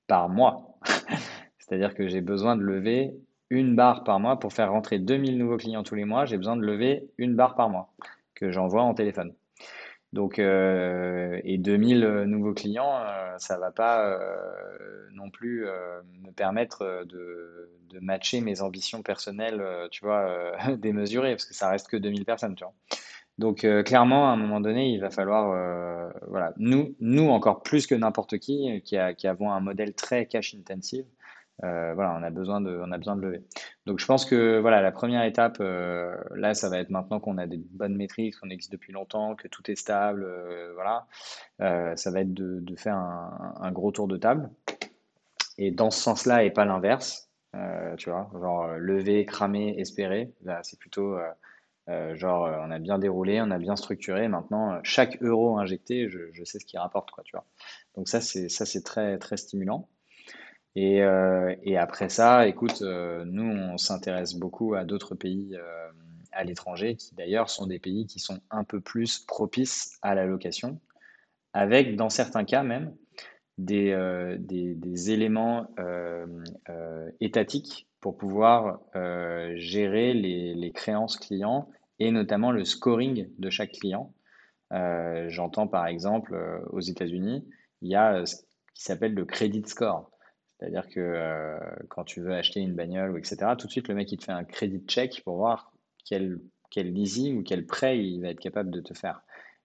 par mois. [laughs] C'est-à-dire que j'ai besoin de lever une barre par mois pour faire rentrer 2000 nouveaux clients tous les mois. J'ai besoin de lever une barre par mois que j'envoie en téléphone. Donc, euh, et 2000 nouveaux clients, euh, ça va pas euh, non plus me permettre de, matcher mes ambitions personnelles, tu vois, [laughs] démesurées, parce que ça reste que 2000 personnes, tu vois. Donc, clairement, à un moment donné, il va falloir, voilà, nous, nous encore plus que n'importe qui, qui, qui avons un modèle très cash intensive, euh, voilà, on a besoin de, on a besoin de lever. Donc, je pense que voilà, la première étape, euh, là, ça va être maintenant qu'on a des bonnes métriques, qu'on existe depuis longtemps, que tout est stable, euh, voilà, ça va être de, de faire un, un, gros tour de table. Et dans ce sens-là, et pas l'inverse, tu vois, genre lever, cramer, espérer. Là, c'est plutôt genre on a bien déroulé, on a bien structuré. Maintenant, chaque euro injecté, je, je sais ce qu'il rapporte, quoi, tu vois. Donc ça, c'est ça, c'est très très stimulant. Et, euh, et, après ça, écoute, euh, nous, on s'intéresse beaucoup à d'autres pays euh, à l'étranger, qui d'ailleurs sont des pays qui sont un peu plus propices à la location, avec, dans certains cas même, des, des, des éléments étatiques pour pouvoir gérer les, les, créances clients et notamment le scoring de chaque client. J'entends par exemple aux États-Unis, il y a ce qui s'appelle le credit score. C'est-à-dire que euh, quand tu veux acheter une bagnole ou etc., tout de suite, le mec, il te fait un crédit check pour voir quel, quel leasing ou quel prêt il va être capable de te faire.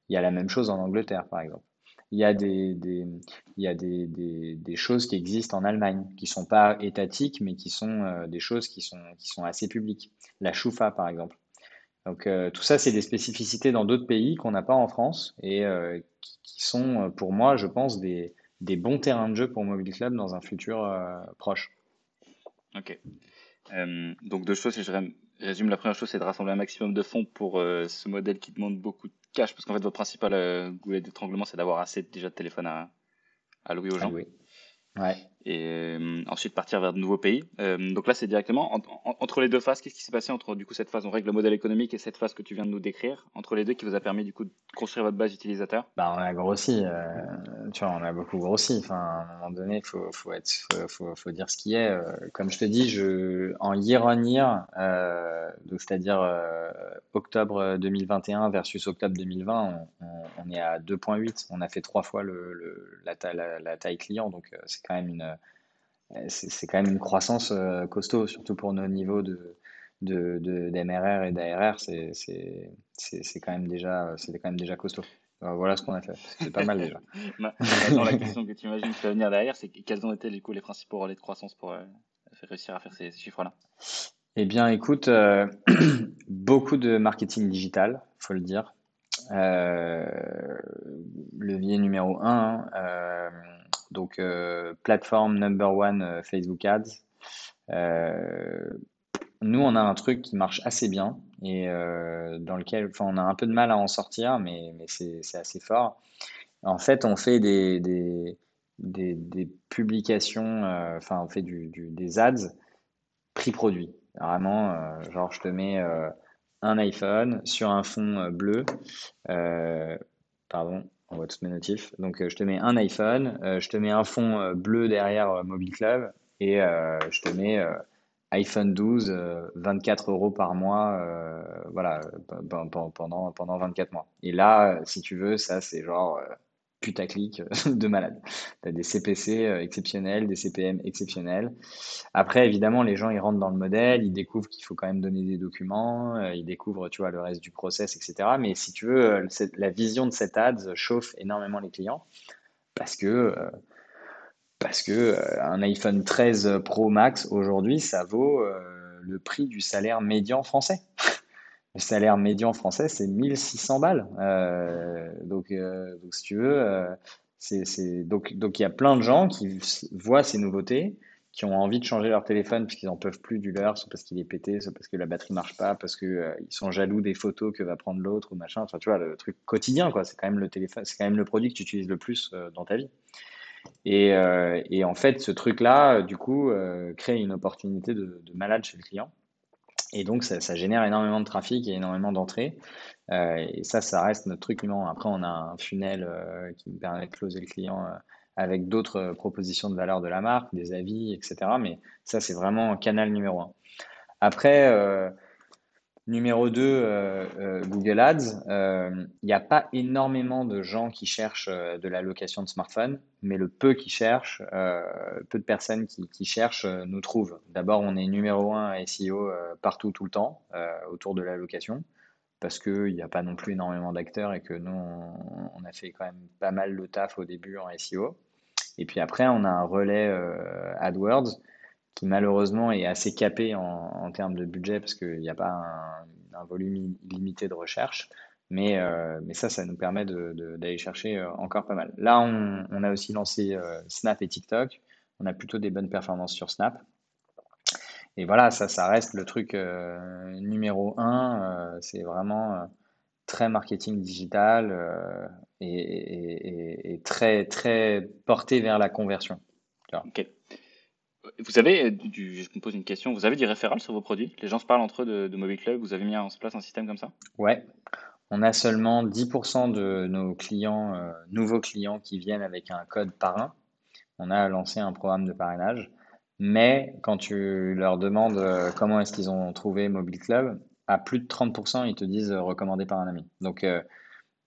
Il y a la même chose en Angleterre, par exemple. Il y a des, il y a des, des, choses qui existent en Allemagne, qui ne sont pas étatiques, mais qui sont euh, des choses qui sont, qui sont assez publiques. La choufa, par exemple. Donc euh, tout ça, c'est des spécificités dans d'autres pays qu'on n'a pas en France et qui, sont, pour moi, je pense, des, des bons terrains de jeu pour Mobile Club dans un futur euh, proche. Ok. Euh, donc deux choses, si je résume, la première chose, c'est de rassembler un maximum de fonds pour euh, ce modèle qui demande beaucoup de cash, parce qu'en fait, votre principal goulet d'étranglement, c'est d'avoir assez déjà de téléphone à, à louer aux gens. Ouais. Et euh, ensuite partir vers de nouveaux pays. Euh, donc là, c'est directement entre les deux phases. Qu'est-ce qui s'est passé entre du coup cette phase on règle le modèle économique et cette phase que tu viens de nous décrire entre les deux qui vous a permis du coup de construire votre base utilisateur Bah, on a grossi. Euh, tu vois, on a beaucoup grossi. Enfin, à un moment donné, faut faut être, faut, faut, dire ce qui est. comme je te dis, je en year on year, donc c'est-à-dire octobre 2021 versus octobre 2020, on, on, est à 2.8. On a fait trois fois le, la, taille client, donc c'est quand même une c'est quand même une croissance euh, costaud, surtout pour nos niveaux de, de, d'MRR et d'ARR, c'est, c'est, c'est, quand même déjà, c'est quand même déjà costaud. voilà ce qu'on a fait. C'est pas mal déjà. [laughs] Maintenant, la question que tu imagines qui va venir derrière, c'est quels ont été les, les principaux relais de croissance pour euh, réussir à faire ces, chiffres-là? Eh bien, écoute, [clears throat] beaucoup de marketing digital, faut le dire. levier numéro un, donc, euh, plateforme number one euh, Facebook Ads. Euh, nous, on a un truc qui marche assez bien et dans lequel on a un peu de mal à en sortir, mais, mais c'est assez fort. En fait, on fait des, des, des, publications, enfin, on fait du, des ads prix produit. Vraiment, genre, je te mets un iPhone sur un fond bleu. pardon, on voit tous mes notifs. Donc, euh, je te mets un iPhone, euh, je te mets un fond euh, bleu derrière Mobile Club et je te mets iPhone 12, 24 euros par mois, voilà, pendant, pendant 24 mois. Et là, si tu veux, ça, c'est genre putaclic [laughs] de malade. Tu des CPC euh, exceptionnels, des CPM exceptionnels. Après, évidemment, les gens, ils rentrent dans le modèle, ils découvrent qu'il faut quand même donner des documents, euh, ils découvrent, tu vois, le reste du process, etc. Mais si tu veux, euh, la vision de cette ads chauffe énormément les clients parce que, parce que un iPhone 13 Pro Max, aujourd'hui, ça vaut le prix du salaire médian français. [laughs] Le salaire médian français, c'est 1600 balles. Euh, donc, euh, donc, si tu veux, euh, c'est, donc, donc il y a plein de gens qui voient ces nouveautés, qui ont envie de changer leur téléphone parce qu'ils n'en peuvent plus du leur, soit parce qu'il est pété, soit parce que la batterie marche pas, parce qu'ils ils sont jaloux des photos que va prendre l'autre ou machin. Enfin, tu vois, le truc quotidien, quoi. C'est quand même le téléphone, c'est quand même le produit que tu utilises le plus dans ta vie. Et, et, en fait, ce truc-là, du coup, crée une opportunité de malade chez le client. Et donc, ça, génère énormément de trafic et énormément d'entrées. et ça, ça reste notre truc numéro Après, on a un funnel qui nous permet de closer le client avec d'autres propositions de valeur de la marque, des avis, etc. Mais ça, c'est vraiment un canal numéro un. Après, Numéro 2, euh, euh, Google Ads. Il euh, n'y a pas énormément de gens qui cherchent de la location de smartphone, mais le peu qui cherchent, peu de personnes qui, cherchent nous trouvent. D'abord, on est numéro 1 SEO partout, tout le temps, autour de la location, parce qu'il n'y a pas non plus énormément d'acteurs et que nous, on, a fait quand même pas mal le taf au début en SEO. Et puis après, on a un relais AdWords qui malheureusement est assez capé en, termes de budget parce qu'il n'y a pas un, volume limité de recherche. Mais, euh, mais ça, ça nous permet d'aller chercher euh, encore pas mal. Là, on, a aussi lancé euh, Snap et TikTok. On a plutôt des bonnes performances sur Snap. Et voilà, ça, ça reste le truc numéro un. c'est vraiment très marketing digital et, et, très, très porté vers la conversion. Ok. Vous avez, euh, du, je me pose une question, vous avez du référal sur vos produits? Les gens se parlent entre eux de, Mobile Club, vous avez mis en place un système comme ça? Ouais, on a seulement 10% de nos clients, euh, nouveaux clients qui viennent avec un code parrain. On a lancé un programme de parrainage. Mais quand tu leur demandes euh, comment est-ce qu'ils ont trouvé Mobile Club, à plus de 30%, ils te disent recommandé par un ami. Donc,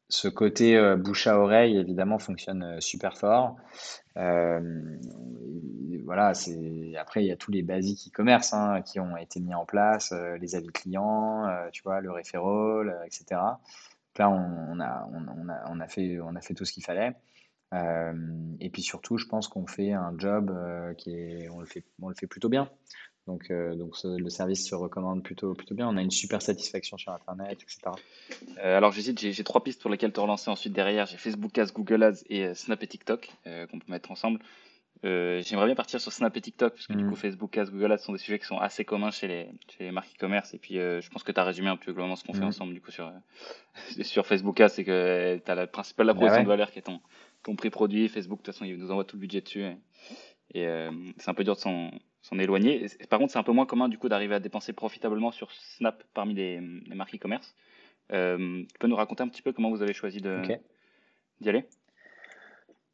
ce côté euh, bouche à oreille, évidemment, fonctionne euh, super fort. Euh, voilà, c'est après il y a tous les basiques e-commerce hein, qui ont été mis en place, les avis clients, tu vois, le referral, etc. là, on, a, on, a, on, a, fait, on a fait tout ce qu'il fallait. et puis surtout, je pense qu'on fait un job qui est, on le fait, on le fait plutôt bien. Donc, euh, donc le service se recommande plutôt, plutôt bien. On a une super satisfaction sur Internet, etc. Euh, alors, j'hésite, j'ai trois pistes pour lesquelles te relancer ensuite derrière. J'ai Facebook Ads, Google Ads et euh, Snap et TikTok qu'on peut mettre ensemble. J'aimerais bien partir sur Snap et TikTok, parce que du mm. coup, Facebook Ads, Google Ads sont des sujets qui sont assez communs chez les, chez les marques e-commerce. Et puis, je pense que tu as résumé un peu globalement ce qu'on fait mm. ensemble du coup sur, [laughs] sur Facebook Ads, c'est que tu as la principale la bah proposition de valeur qui est ton, ton prix produit. Facebook, de toute façon, il nous envoie tout le budget dessus. Et, c'est un peu dur de s'en s'en éloigner. Par contre, c'est un peu moins commun du coup d'arriver à dépenser profitablement sur Snap parmi les, marques e-commerce. Euh, tu peux nous raconter un petit peu comment vous avez choisi d'y aller?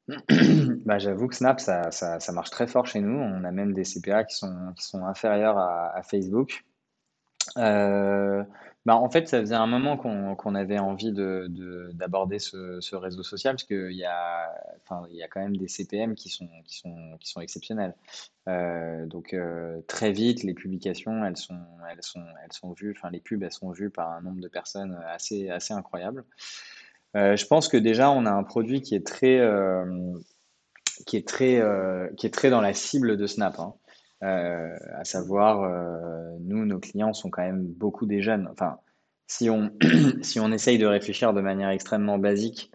[coughs] Bah, J'avoue que Snap, ça, ça, marche très fort chez nous. On a même des CPA qui sont, qui sont inférieurs à, à Facebook. Euh, bah, en fait, ça faisait un moment qu'on avait envie d'aborder ce, réseau social parce qu'il y a, enfin, y a quand même des CPM qui sont, qui sont, qui sont exceptionnels. Euh, donc euh, très vite, les publications, elles sont, elles sont, elles sont vues, enfin les pubs, elles sont vues par un nombre de personnes assez, assez incroyable. Euh, je pense que déjà, on a un produit qui est très, qui est très, qui est très dans la cible de Snap. Hein. Euh, à savoir, euh, nous, nos clients sont quand même beaucoup des jeunes. Enfin, si on, [clears throat] si on essaye de réfléchir de manière extrêmement basique,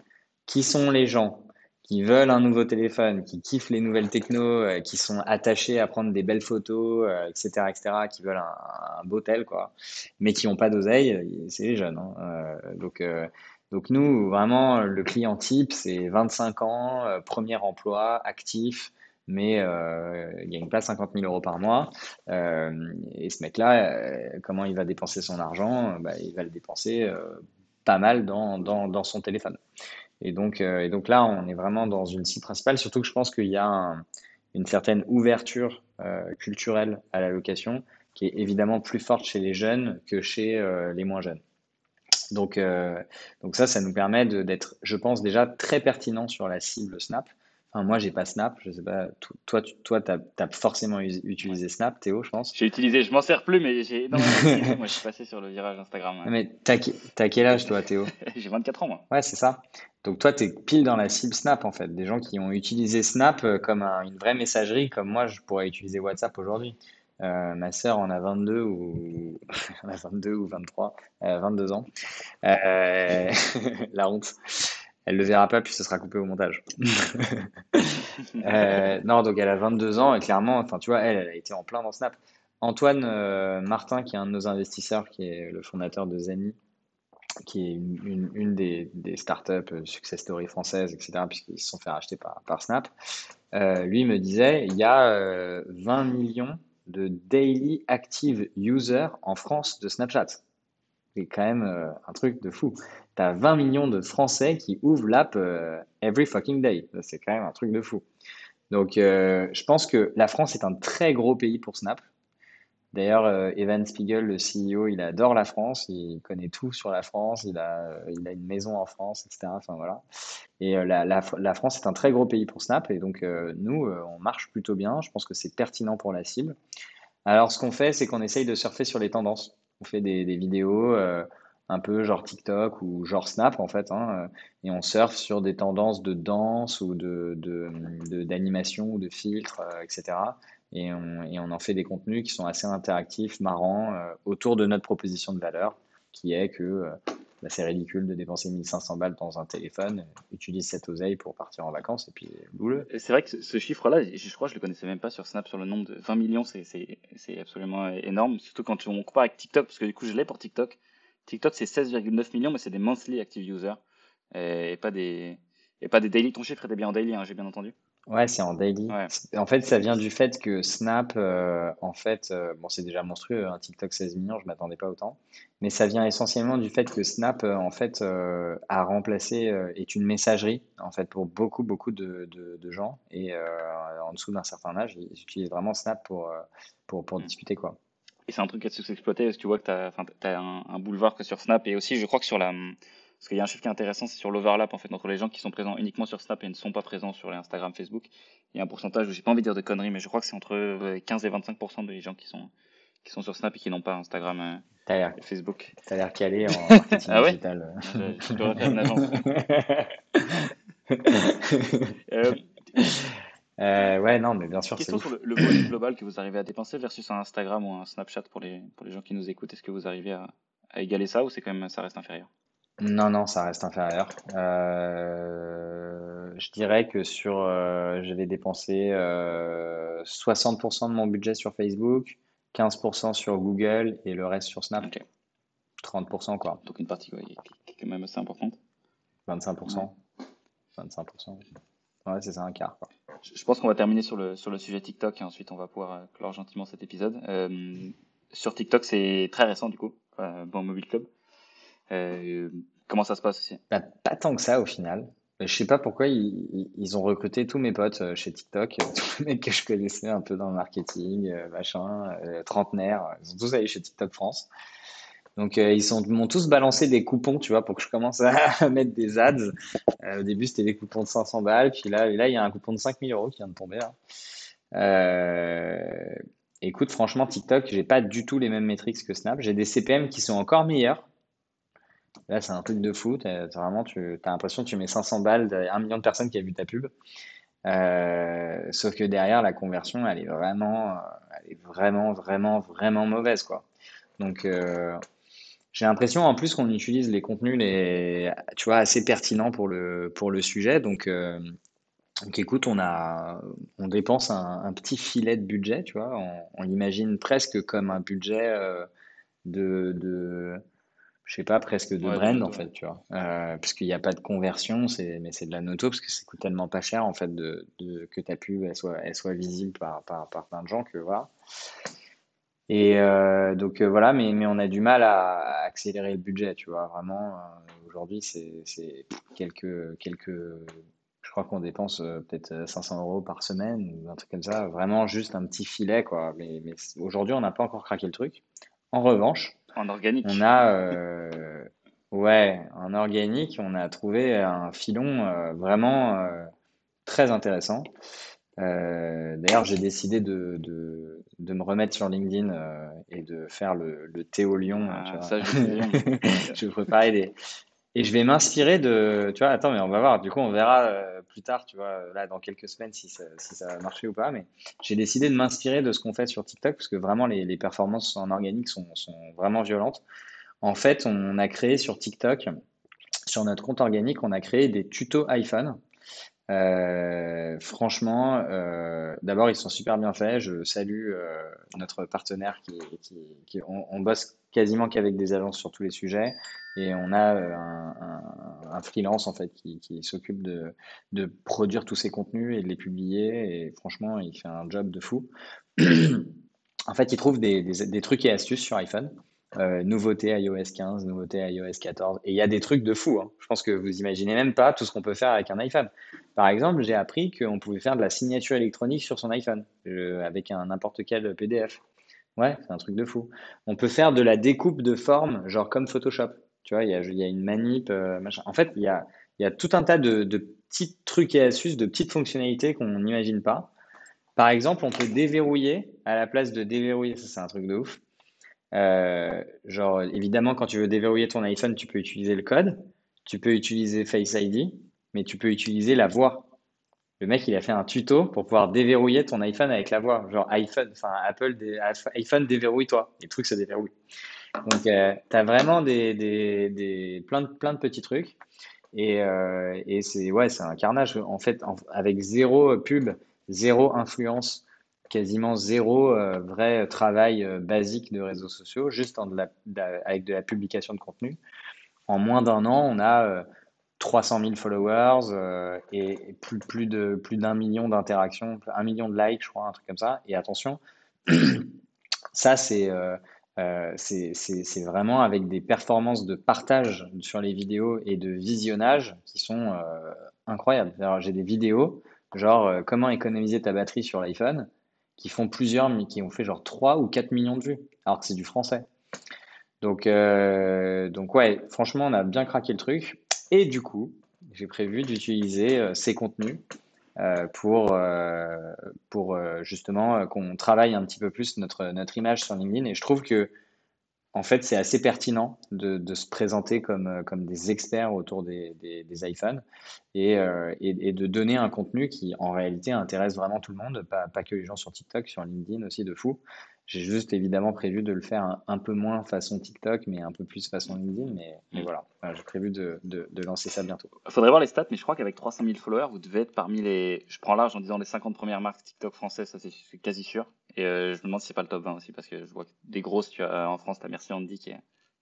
qui sont les gens qui veulent un nouveau téléphone, qui kiffent les nouvelles techno, euh, qui sont attachés à prendre des belles photos, etc., etc., qui veulent un, beau tel, quoi, mais qui n'ont pas d'oseille, c'est les jeunes. Hein. donc, donc nous, vraiment, le client type, c'est 25 ans, premier emploi, actif, mais euh, il gagne pas 50 000 euros par mois. Euh, et ce mec-là, euh, comment il va dépenser son argent? Bah, Il va le dépenser euh, pas mal dans, dans, dans, son téléphone. Et donc, et donc là, on est vraiment dans une cible principale, surtout que je pense qu'il y a une certaine ouverture culturelle à la location qui est évidemment plus forte chez les jeunes que chez les moins jeunes. Donc, donc ça, ça nous permet d'être, je pense, déjà très pertinent sur la cible Snap. Moi, moi, j'ai pas Snap. Je sais pas. Toi, tu toi, as, forcément utilisé Snap, Théo, je pense. J'ai utilisé. Je m'en sers plus, mais j'ai moi, je suis passé sur le virage Instagram. Mais t'as as quel âge, toi, Théo? [laughs] J'ai 24 ans, moi. Ouais, c'est ça. Donc, toi, tu es pile dans la cible Snap, en fait. Des gens qui ont utilisé Snap euh, comme une vraie messagerie, comme moi, je pourrais utiliser WhatsApp aujourd'hui. Euh, ma sœur en a 22 ou, [laughs] a 22 ou 23, 22 ans. Euh, [laughs] la honte. Elle le verra pas, puis ce sera coupé au montage. [laughs] Euh, non, donc elle a 22 ans et clairement, enfin, tu vois, elle, elle a été en plein dans Snap. Antoine euh, Martin, qui est un de nos investisseurs, qui est le fondateur de Zani, qui est une, des, des, startups euh, success story françaises, etc., puisqu'ils se sont fait racheter par, par Snap, lui me disait il y a 20 millions de daily active user en France de Snapchat. C'est quand même un truc de fou. Tu as 20 millions de Français qui ouvrent l'app euh, every fucking day. C'est quand même un truc de fou. Donc, euh, je pense que la France est un très gros pays pour Snap. D'ailleurs, Evan Spiegel, le CEO, il adore la France, il connaît tout sur la France, il a, il a une maison en France, etc. Enfin, voilà. Et la, la, France est un très gros pays pour Snap, et donc nous, on marche plutôt bien. Je pense que c'est pertinent pour la cible. Alors, ce qu'on fait, c'est qu'on essaye de surfer sur les tendances. On fait des, vidéos euh, un peu genre TikTok ou genre Snap en fait, hein, euh, et on surfe sur des tendances de danse ou de, d'animation ou de filtres, euh, etc. Et on, et on, en fait des contenus qui sont assez interactifs, marrants, autour de notre proposition de valeur, qui est que bah, c'est ridicule de dépenser 1500 balles dans un téléphone, utilise cette oseille pour partir en vacances et puis boule. C'est vrai que ce chiffre-là, je crois que je le connaissais même pas sur Snap, sur le nombre de 20 millions, c'est absolument énorme, surtout quand on compare avec TikTok, parce que du coup je l'ai pour TikTok. TikTok c'est 16,9 millions, mais c'est des monthly active users et pas des, et pas des daily. Ton chiffre était bien en daily, hein, j'ai bien entendu. Ouais, c'est en daily. En fait, ça vient du fait que Snap, euh, en fait, euh, bon, c'est déjà monstrueux, un hein, TikTok 16 millions, je m'attendais pas autant, mais ça vient essentiellement du fait que Snap, euh, en fait, a remplacé, est une messagerie, en fait, pour beaucoup, beaucoup de, de, gens, et en dessous d'un certain âge, ils utilisent vraiment Snap pour, pour, pour mm. discuter, quoi. Et c'est un truc qui a su s'exploiter, parce que tu vois que tu as, as un, un, boulevard que sur Snap, et aussi, je crois que sur la parce qu'il y a un chiffre qui est intéressant, c'est sur l'overlap en fait entre les gens qui sont présents uniquement sur Snap et ne sont pas présents sur les Instagram, Facebook. Il y a un pourcentage, j'ai pas envie de dire de conneries, mais je crois que c'est entre 15 et 25 des gens qui sont qui sont sur Snap et qui n'ont pas Instagram euh, et Facebook. T'as l'air calé en [laughs] marketing ah ouais digital. je, je une agence. [laughs] euh, euh, ouais, non, mais bien sûr. Question sur le, le volume [coughs] global que vous arrivez à dépenser versus un Instagram ou un Snapchat pour les, pour les gens qui nous écoutent. Est-ce que vous arrivez à, à égaler ça ou c'est quand même ça reste inférieur? Non, non, ça reste inférieur. Euh, je dirais que sur, euh, je vais dépenser 60% de mon budget sur Facebook, 15% sur Google et le reste sur Snap. 30% quoi. Donc une partie qui est quand même assez importante. 25%. 25%. Ouais, c'est ça, un quart. Quoi. Je pense qu'on va terminer sur le, sur le sujet TikTok et ensuite on va pouvoir euh, clore gentiment cet épisode. sur TikTok, c'est très récent du coup, bon Mobile Club. Euh, comment ça se passe aussi? Bah, Pas tant que ça au final. Je sais pas pourquoi ils, ils, ont recruté tous mes potes euh, chez TikTok, tous les mecs que je connaissais un peu dans le marketing, euh, machin, trentenaire, ils sont tous allés chez TikTok France. Donc ils m'ont tous balancé des coupons, tu vois, pour que je commence à [laughs] mettre des ads. au début c'était des coupons de 500 balles, puis là, là il y a un coupon de 5000 euros qui vient de tomber. écoute, franchement TikTok, j'ai pas du tout les mêmes métriques que Snap. J'ai des CPM qui sont encore meilleurs. Là, c'est un truc de fou. vraiment, tu as l'impression que tu mets 500 balles, un million de personnes qui a vu ta pub. Euh, sauf que derrière, la conversion, elle est vraiment, elle est vraiment, vraiment, vraiment mauvaise, quoi. Donc, euh, j'ai l'impression en plus qu'on utilise les contenus, les, tu vois, assez pertinents pour le, pour le sujet. Donc, euh, donc écoute, on a, on dépense un, petit filet de budget, tu vois. On, on l'imagine presque comme un budget de, de je sais pas, presque de brand en fait, tu vois. Euh, parce qu'il n'y a pas de conversion, c'est, mais c'est de la noto parce que ça coûte tellement pas cher en fait de, de que ta pub elle soit, elle soit visible par, par, par plein de gens que voilà. Et euh, donc euh, voilà, mais, mais on a du mal à, accélérer le budget, tu vois. Vraiment, euh, aujourd'hui, c'est, quelques, quelques, je crois qu'on dépense peut-être 500 euros par semaine ou un truc comme ça. Vraiment juste un petit filet, quoi. Mais, mais aujourd'hui, on n'a pas encore craqué le truc. En revanche, en organique. On a, ouais, en organique, on a trouvé un filon vraiment très intéressant. D'ailleurs, j'ai décidé de, de, de, me remettre sur LinkedIn et de faire le, Lyon. Ah, ça, je, [laughs] je vais préparer des, et je vais m'inspirer de, tu vois, attends, mais on va voir, du coup, on verra euh, plus tard, tu vois, là, dans quelques semaines, si ça, si ça va marcher ou pas. Mais j'ai décidé de m'inspirer de ce qu'on fait sur TikTok, parce que vraiment, les, les performances en organique sont, sont, vraiment violentes. En fait, on a créé sur TikTok, sur notre compte organique, on a créé des tutos iPhone. Euh, franchement, euh, d'abord, ils sont super bien faits. Je salue euh, notre partenaire qui, on, bosse quasiment qu'avec des agences sur tous les sujets. Et on a un, freelance en fait qui, s'occupe de, produire tous ces contenus et de les publier. Et franchement, il fait un job de fou. [clears throat] en fait, ils trouvent des, des, trucs et astuces sur iPhone. Euh, nouveauté iOS 15, nouveauté iOS 14. Et il y a des trucs de fou. Hein. Je pense que vous imaginez même pas tout ce qu'on peut faire avec un iPhone. Par exemple, j'ai appris qu'on pouvait faire de la signature électronique sur son iPhone avec n'importe quel PDF. Ouais, c'est un truc de fou. On peut faire de la découpe de forme, genre comme Photoshop. Tu vois, il y a, une manip, euh, machin. En fait, il y a, y a, tout un tas de, de, petits trucs et astuces, de petites fonctionnalités qu'on n'imagine pas. Par exemple, on peut déverrouiller à la place de déverrouiller. Ça, c'est un truc de ouf. Euh, genre, évidemment, quand tu veux déverrouiller ton iPhone, tu peux utiliser le code, tu peux utiliser Face ID, mais tu peux utiliser la voix. Le mec, il a fait un tuto pour pouvoir déverrouiller ton iPhone avec la voix. Genre iPhone, enfin Apple, iPhone déverrouille-toi. Les trucs se déverrouillent. Donc, euh, tu as vraiment des, des, des, plein, de, plein de petits trucs. Et, euh, et c'est ouais, c'est un carnage. En fait, avec zéro pub, zéro influence quasiment zéro euh, vrai travail euh, basique de réseaux sociaux, juste avec de la publication de contenu. En moins d'un an, on a 300 euh, 000 followers et plus, plus plus d'un million d'interactions, un million de likes, je crois, un truc comme ça. Et attention, [clears throat] ça c'est c'est vraiment avec des performances de partage sur les vidéos et de visionnage qui sont incroyables. J'ai des vidéos genre comment économiser ta batterie sur l'iPhone qui font plusieurs, mais qui ont fait genre 3 ou 4 millions de vues, alors que c'est du français. Donc, euh, donc ouais, franchement, on a bien craqué le truc. Et du coup, j'ai prévu d'utiliser euh, ces contenus euh, pour, pour justement qu'on travaille un petit peu plus notre, notre image sur LinkedIn. Et je trouve que en fait, c'est assez pertinent de, de, se présenter comme, euh, comme des experts autour des, des, des iPhones et, euh, et, et, de donner un contenu qui, en réalité, intéresse vraiment tout le monde, pas, pas que les gens sur TikTok, sur LinkedIn aussi, de fou. J'ai juste évidemment prévu de le faire un, peu moins façon TikTok, mais un peu plus façon LinkedIn. Mais, mais mm. voilà, j'ai prévu de, de, de, lancer ça bientôt. Il faudrait voir les stats, mais je crois qu'avec 300 000 followers, vous devez être parmi les. Je prends large en disant les 50 premières marques TikTok françaises, ça c'est quasi sûr. Et euh, je me demande si c'est pas le top 20 aussi, parce que je vois que des grosses, tu as, en France, tu as Merci Andy qui est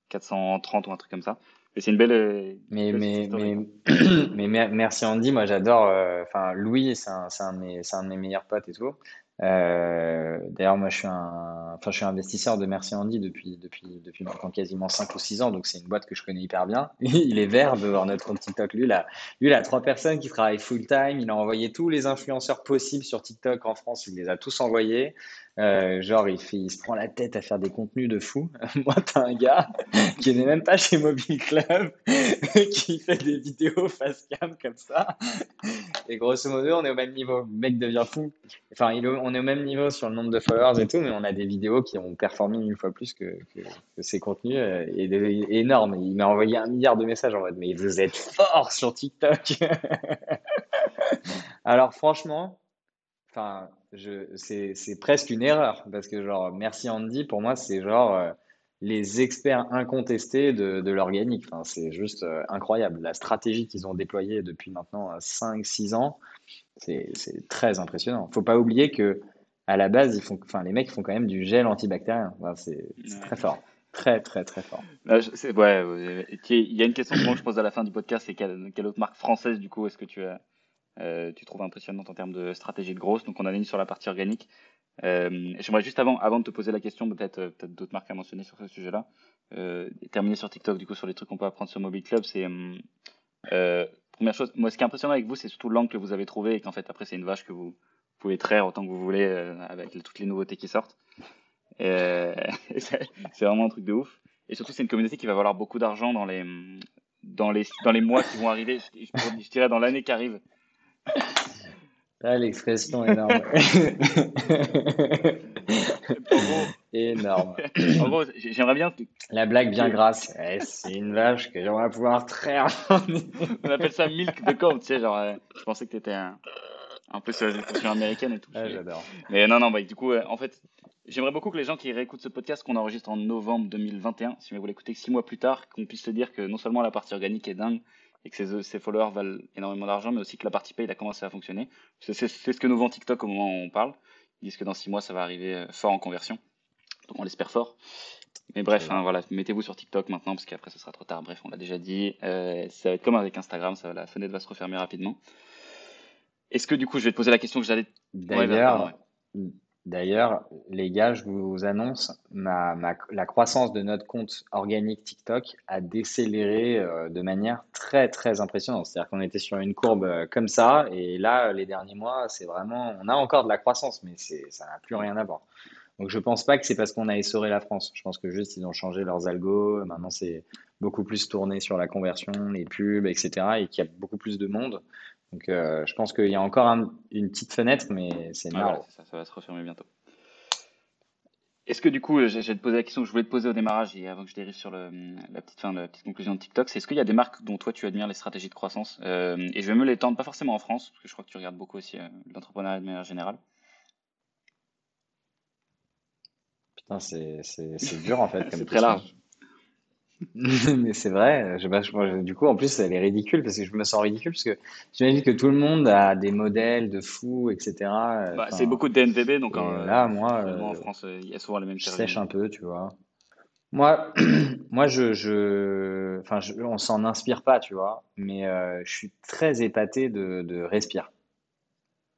430 ou un truc comme ça. Mais c'est une belle. Euh, mais, mais, mais, [coughs] mais, merci Andy, moi j'adore. Euh, enfin, Louis, c'est un, un, un, de mes meilleurs potes et tout. Euh, d'ailleurs, moi, je suis un, enfin, je suis investisseur de Merci Andy depuis, depuis, depuis maintenant quasiment 5 ou 6 ans, donc c'est une boîte que je connais hyper bien. [laughs] il est vert devant notre compte TikTok. Lui, là, lui, il a trois personnes qui travaillent full time. Il a envoyé tous les influenceurs possibles sur TikTok en France. Il les a tous envoyés. Euh, genre, il, se prend la tête à faire des contenus de fou. [laughs] Moi, t'as un gars [laughs] qui n'est même pas chez Mobile Club, [laughs] qui fait des vidéos face cam comme ça. Et grosso modo, on est au même niveau. Le mec devient fou. Enfin, on est au même niveau sur le nombre de followers et tout, mais on a des vidéos qui ont performé une fois plus que ses contenus. Euh, et, et énorme. Il m'a envoyé un milliard de messages en mode, mais vous êtes fort sur TikTok. Alors, franchement, enfin, c'est presque une erreur parce que genre merci Andy pour moi c'est genre euh, les experts incontestés de, de l'organique. Enfin, c'est juste euh, incroyable. La stratégie qu'ils ont déployée depuis maintenant 5-6 euh, ans, c'est très impressionnant. Faut pas oublier que à la base, ils font, enfin, les mecs font quand même du gel antibactérien. Enfin, c'est très fort. Très, très, très fort. ouais, il y a une question que je pose à la fin du podcast, c'est quelle, quelle autre marque française, du coup, est-ce que tu as tu trouves impressionnante en termes de stratégie de grosse. Donc on a mis sur la partie organique. Euh, J'aimerais juste avant, de te poser la question, peut-être euh, peut d'autres marques à mentionner sur ce sujet-là, euh, terminer sur TikTok du coup sur les trucs qu'on peut apprendre sur Mobile Club, c'est euh, première chose. Moi, ce qui est impressionnant avec vous, c'est surtout l'angle que vous avez trouvé et qu'en fait après c'est une vache que vous pouvez traire autant que vous voulez avec toutes les nouveautés qui sortent. [laughs] c'est vraiment un truc de ouf. Et surtout, c'est une communauté qui va valoir beaucoup d'argent dans les dans les dans les mois qui vont arriver. Je, je dirais dans l'année qui arrive. Ah, l'expression énorme. [laughs] énorme. En gros, j'aimerais bien. La blague bien grasse. Eh, c'est une vache que j'aimerais pouvoir traire. On appelle ça milk de corps, tu sais, genre, euh, je pensais que tu étais un, un, peu sur la américaine et tout. Ah, j'adore. Mais non, non, bah, du coup, euh, en fait, j'aimerais beaucoup que les gens qui réécoutent ce podcast qu'on enregistre en novembre 2021, si vous l'écoutez six mois plus tard, qu'on puisse se dire que non seulement la partie organique est dingue, et que ses, followers valent énormément d'argent, mais aussi que la partie paid a commencé à fonctionner. C'est ce que nous vend TikTok au moment où on parle. Ils disent que dans six mois, ça va arriver euh, fort en conversion. Donc on l'espère fort. Mais bref, hein, voilà, mettez-vous sur TikTok maintenant parce qu'après ce sera trop tard. Bref, on l'a déjà dit. Euh, ça va être comme avec Instagram, ça, la fenêtre va se refermer rapidement. Est-ce que du coup, je vais te poser la question que j'allais. D'ailleurs, D'ailleurs, les gars, je vous annonce, ma, la croissance de notre compte organique TikTok a décéléré euh, de manière très, très impressionnante. C'est-à-dire qu'on était sur une courbe euh, comme ça, et là, les derniers mois, c'est vraiment, on a encore de la croissance, mais ça n'a plus rien à voir. Donc, je pense pas que c'est parce qu'on a essoré la France. Je pense que juste, ils ont changé leurs algos. Maintenant, c'est beaucoup plus tourné sur la conversion, les pubs, etc., et qu'il y a beaucoup plus de monde. Donc, euh, je pense qu'il y a encore une petite fenêtre, mais c'est marrant. ça, va se refermer bientôt. Est-ce que du coup, j'ai te poser la question que je voulais te poser au démarrage et avant que je dérive sur la, petite fin, la petite conclusion de TikTok, c'est est-ce qu'il y a des marques dont toi tu admires les stratégies de croissance euh, Et je vais me l'étendre, pas forcément en France, parce que je crois que tu regardes beaucoup aussi euh, l'entrepreneuriat de manière générale. Putain, c'est dur en fait. [laughs] c'est très large. [laughs] Mais c'est vrai, je, du coup, en plus, elle est ridicule parce que je me sens ridicule parce que j'imagine que tout le monde a des modèles de fous, etc. Bah, c'est beaucoup de DNVB, donc euh, là, moi, en euh, France, il y a souvent les mêmes Je sèche un peu, tu vois. Moi, [clears throat] moi je, je, enfin, je, on s'en inspire pas, tu vois, mais euh, je suis très épaté de, de Respire.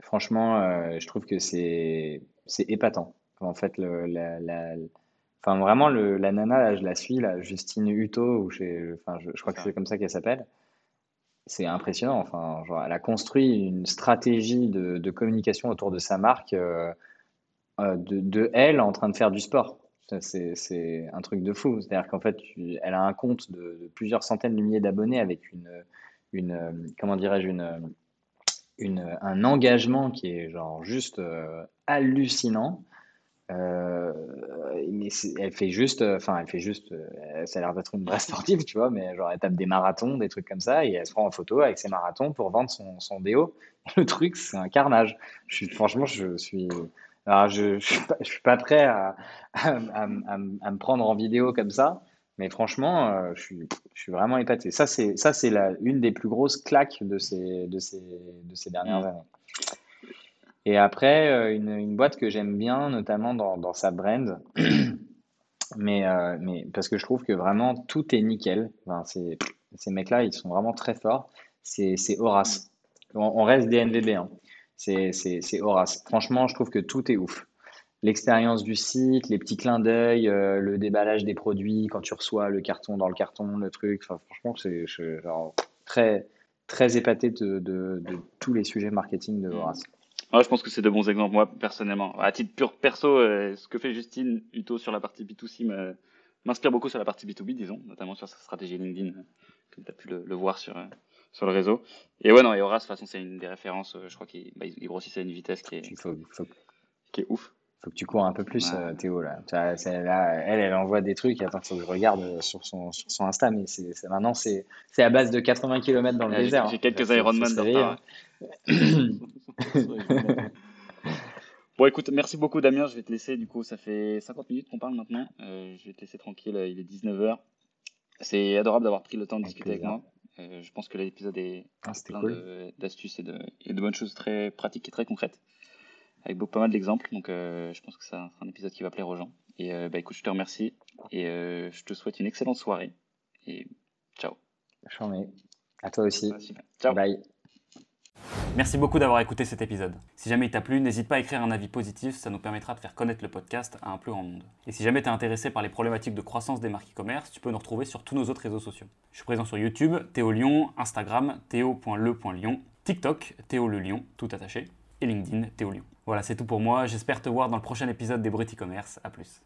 Franchement, je trouve que c'est épatant. En fait, le, la, la Enfin, vraiment, le, la nana, là, je la suis, là, Justine Hutto, ou je, enfin, je, crois que c'est comme ça qu'elle s'appelle. C'est impressionnant. Enfin, genre, elle a construit une stratégie de, de communication autour de sa marque, euh, euh, de, de, elle en train de faire du sport. C'est un truc de fou. C'est-à-dire qu'en fait, elle a un compte de, de, plusieurs centaines de milliers d'abonnés avec une, une comment dirais-je, une, une, un engagement qui est genre juste euh, hallucinant. Euh, mais elle fait juste, enfin, elle fait juste, euh, ça a l'air d'être une vraie [laughs] sportive, tu vois, mais genre, elle tape des marathons, des trucs comme ça, et elle se prend en photo avec ses marathons pour vendre son, son déo. [laughs] Le truc, c'est un carnage. Je suis, franchement, je suis, alors, je, je, suis, pas, je suis pas prêt à, à, à, à, me prendre en vidéo comme ça, mais franchement, euh, je, suis, je suis vraiment épaté. Ça, c'est, ça, c'est la, une des plus grosses claques de ces, de ces, de ces dernières mmh. années. Et après, euh, une, une boîte que j'aime bien, notamment dans, dans sa brand, [clears throat] mais, euh, mais parce que je trouve que vraiment tout est nickel. Enfin, ces mecs-là, ils sont vraiment très forts. C'est Horace. On, reste des NVB. Hein. C'est Horace. Franchement, je trouve que tout est ouf. L'expérience du site, les petits clins d'œil, euh, le déballage des produits, quand tu reçois le carton dans le carton, le truc. Enfin, franchement, c'est très, très épaté de, de, de, tous les sujets marketing de Horace je pense que c'est de bons exemples, moi, personnellement. À titre pur perso, euh, ce que fait Justine Uto sur la partie B2C m'inspire beaucoup sur la partie B2B, disons, notamment sur sa stratégie LinkedIn, euh, comme tu as pu le, voir sur, euh, sur le réseau. Et ouais, non, et Horace, de toute façon, c'est une des références, je crois qu'il bah, grossissait à une vitesse qui est, qui est ouf faut que tu cours un peu plus, Théo. Là. elle, elle envoie des trucs. Attends, faut que je regarde sur son, sur son Insta, mais c'est, maintenant, c'est, à base de 80 km dans le désert. J'ai, hein. quelques Ironman dans [laughs] Bon, écoute, merci beaucoup, Damien. Je vais te laisser. Du coup, ça fait 50 minutes qu'on parle maintenant. Euh, je vais te laisser tranquille. Il est 19h. C'est adorable d'avoir pris le temps de discuter avec moi. Euh, je pense que l'épisode est ah, plein d'astuces et et de bonnes choses très pratiques et très concrètes avec beaucoup, pas mal d'exemples. Donc, euh, je pense que ça sera un épisode qui va plaire aux gens. Et euh, bah, écoute, je te remercie et euh, je te souhaite une excellente soirée. Et ciao. À toi aussi. Ciao. Bye. Merci beaucoup d'avoir écouté cet épisode. Si jamais il t'a plu, n'hésite pas à écrire un avis positif, ça nous permettra de faire connaître le podcast à un plus grand monde. Et si jamais tu es intéressé par les problématiques de croissance des marques e-commerce, tu peux nous retrouver sur tous nos autres réseaux sociaux. Je suis présent sur YouTube, Théo Lyon, Instagram, théo.le.lyon, TikTok, Théo le Lyon, tout attaché, et LinkedIn, Théo Lyon. Voilà, c'est tout pour moi. J'espère te voir dans le prochain épisode des Bruts e-commerce. A plus.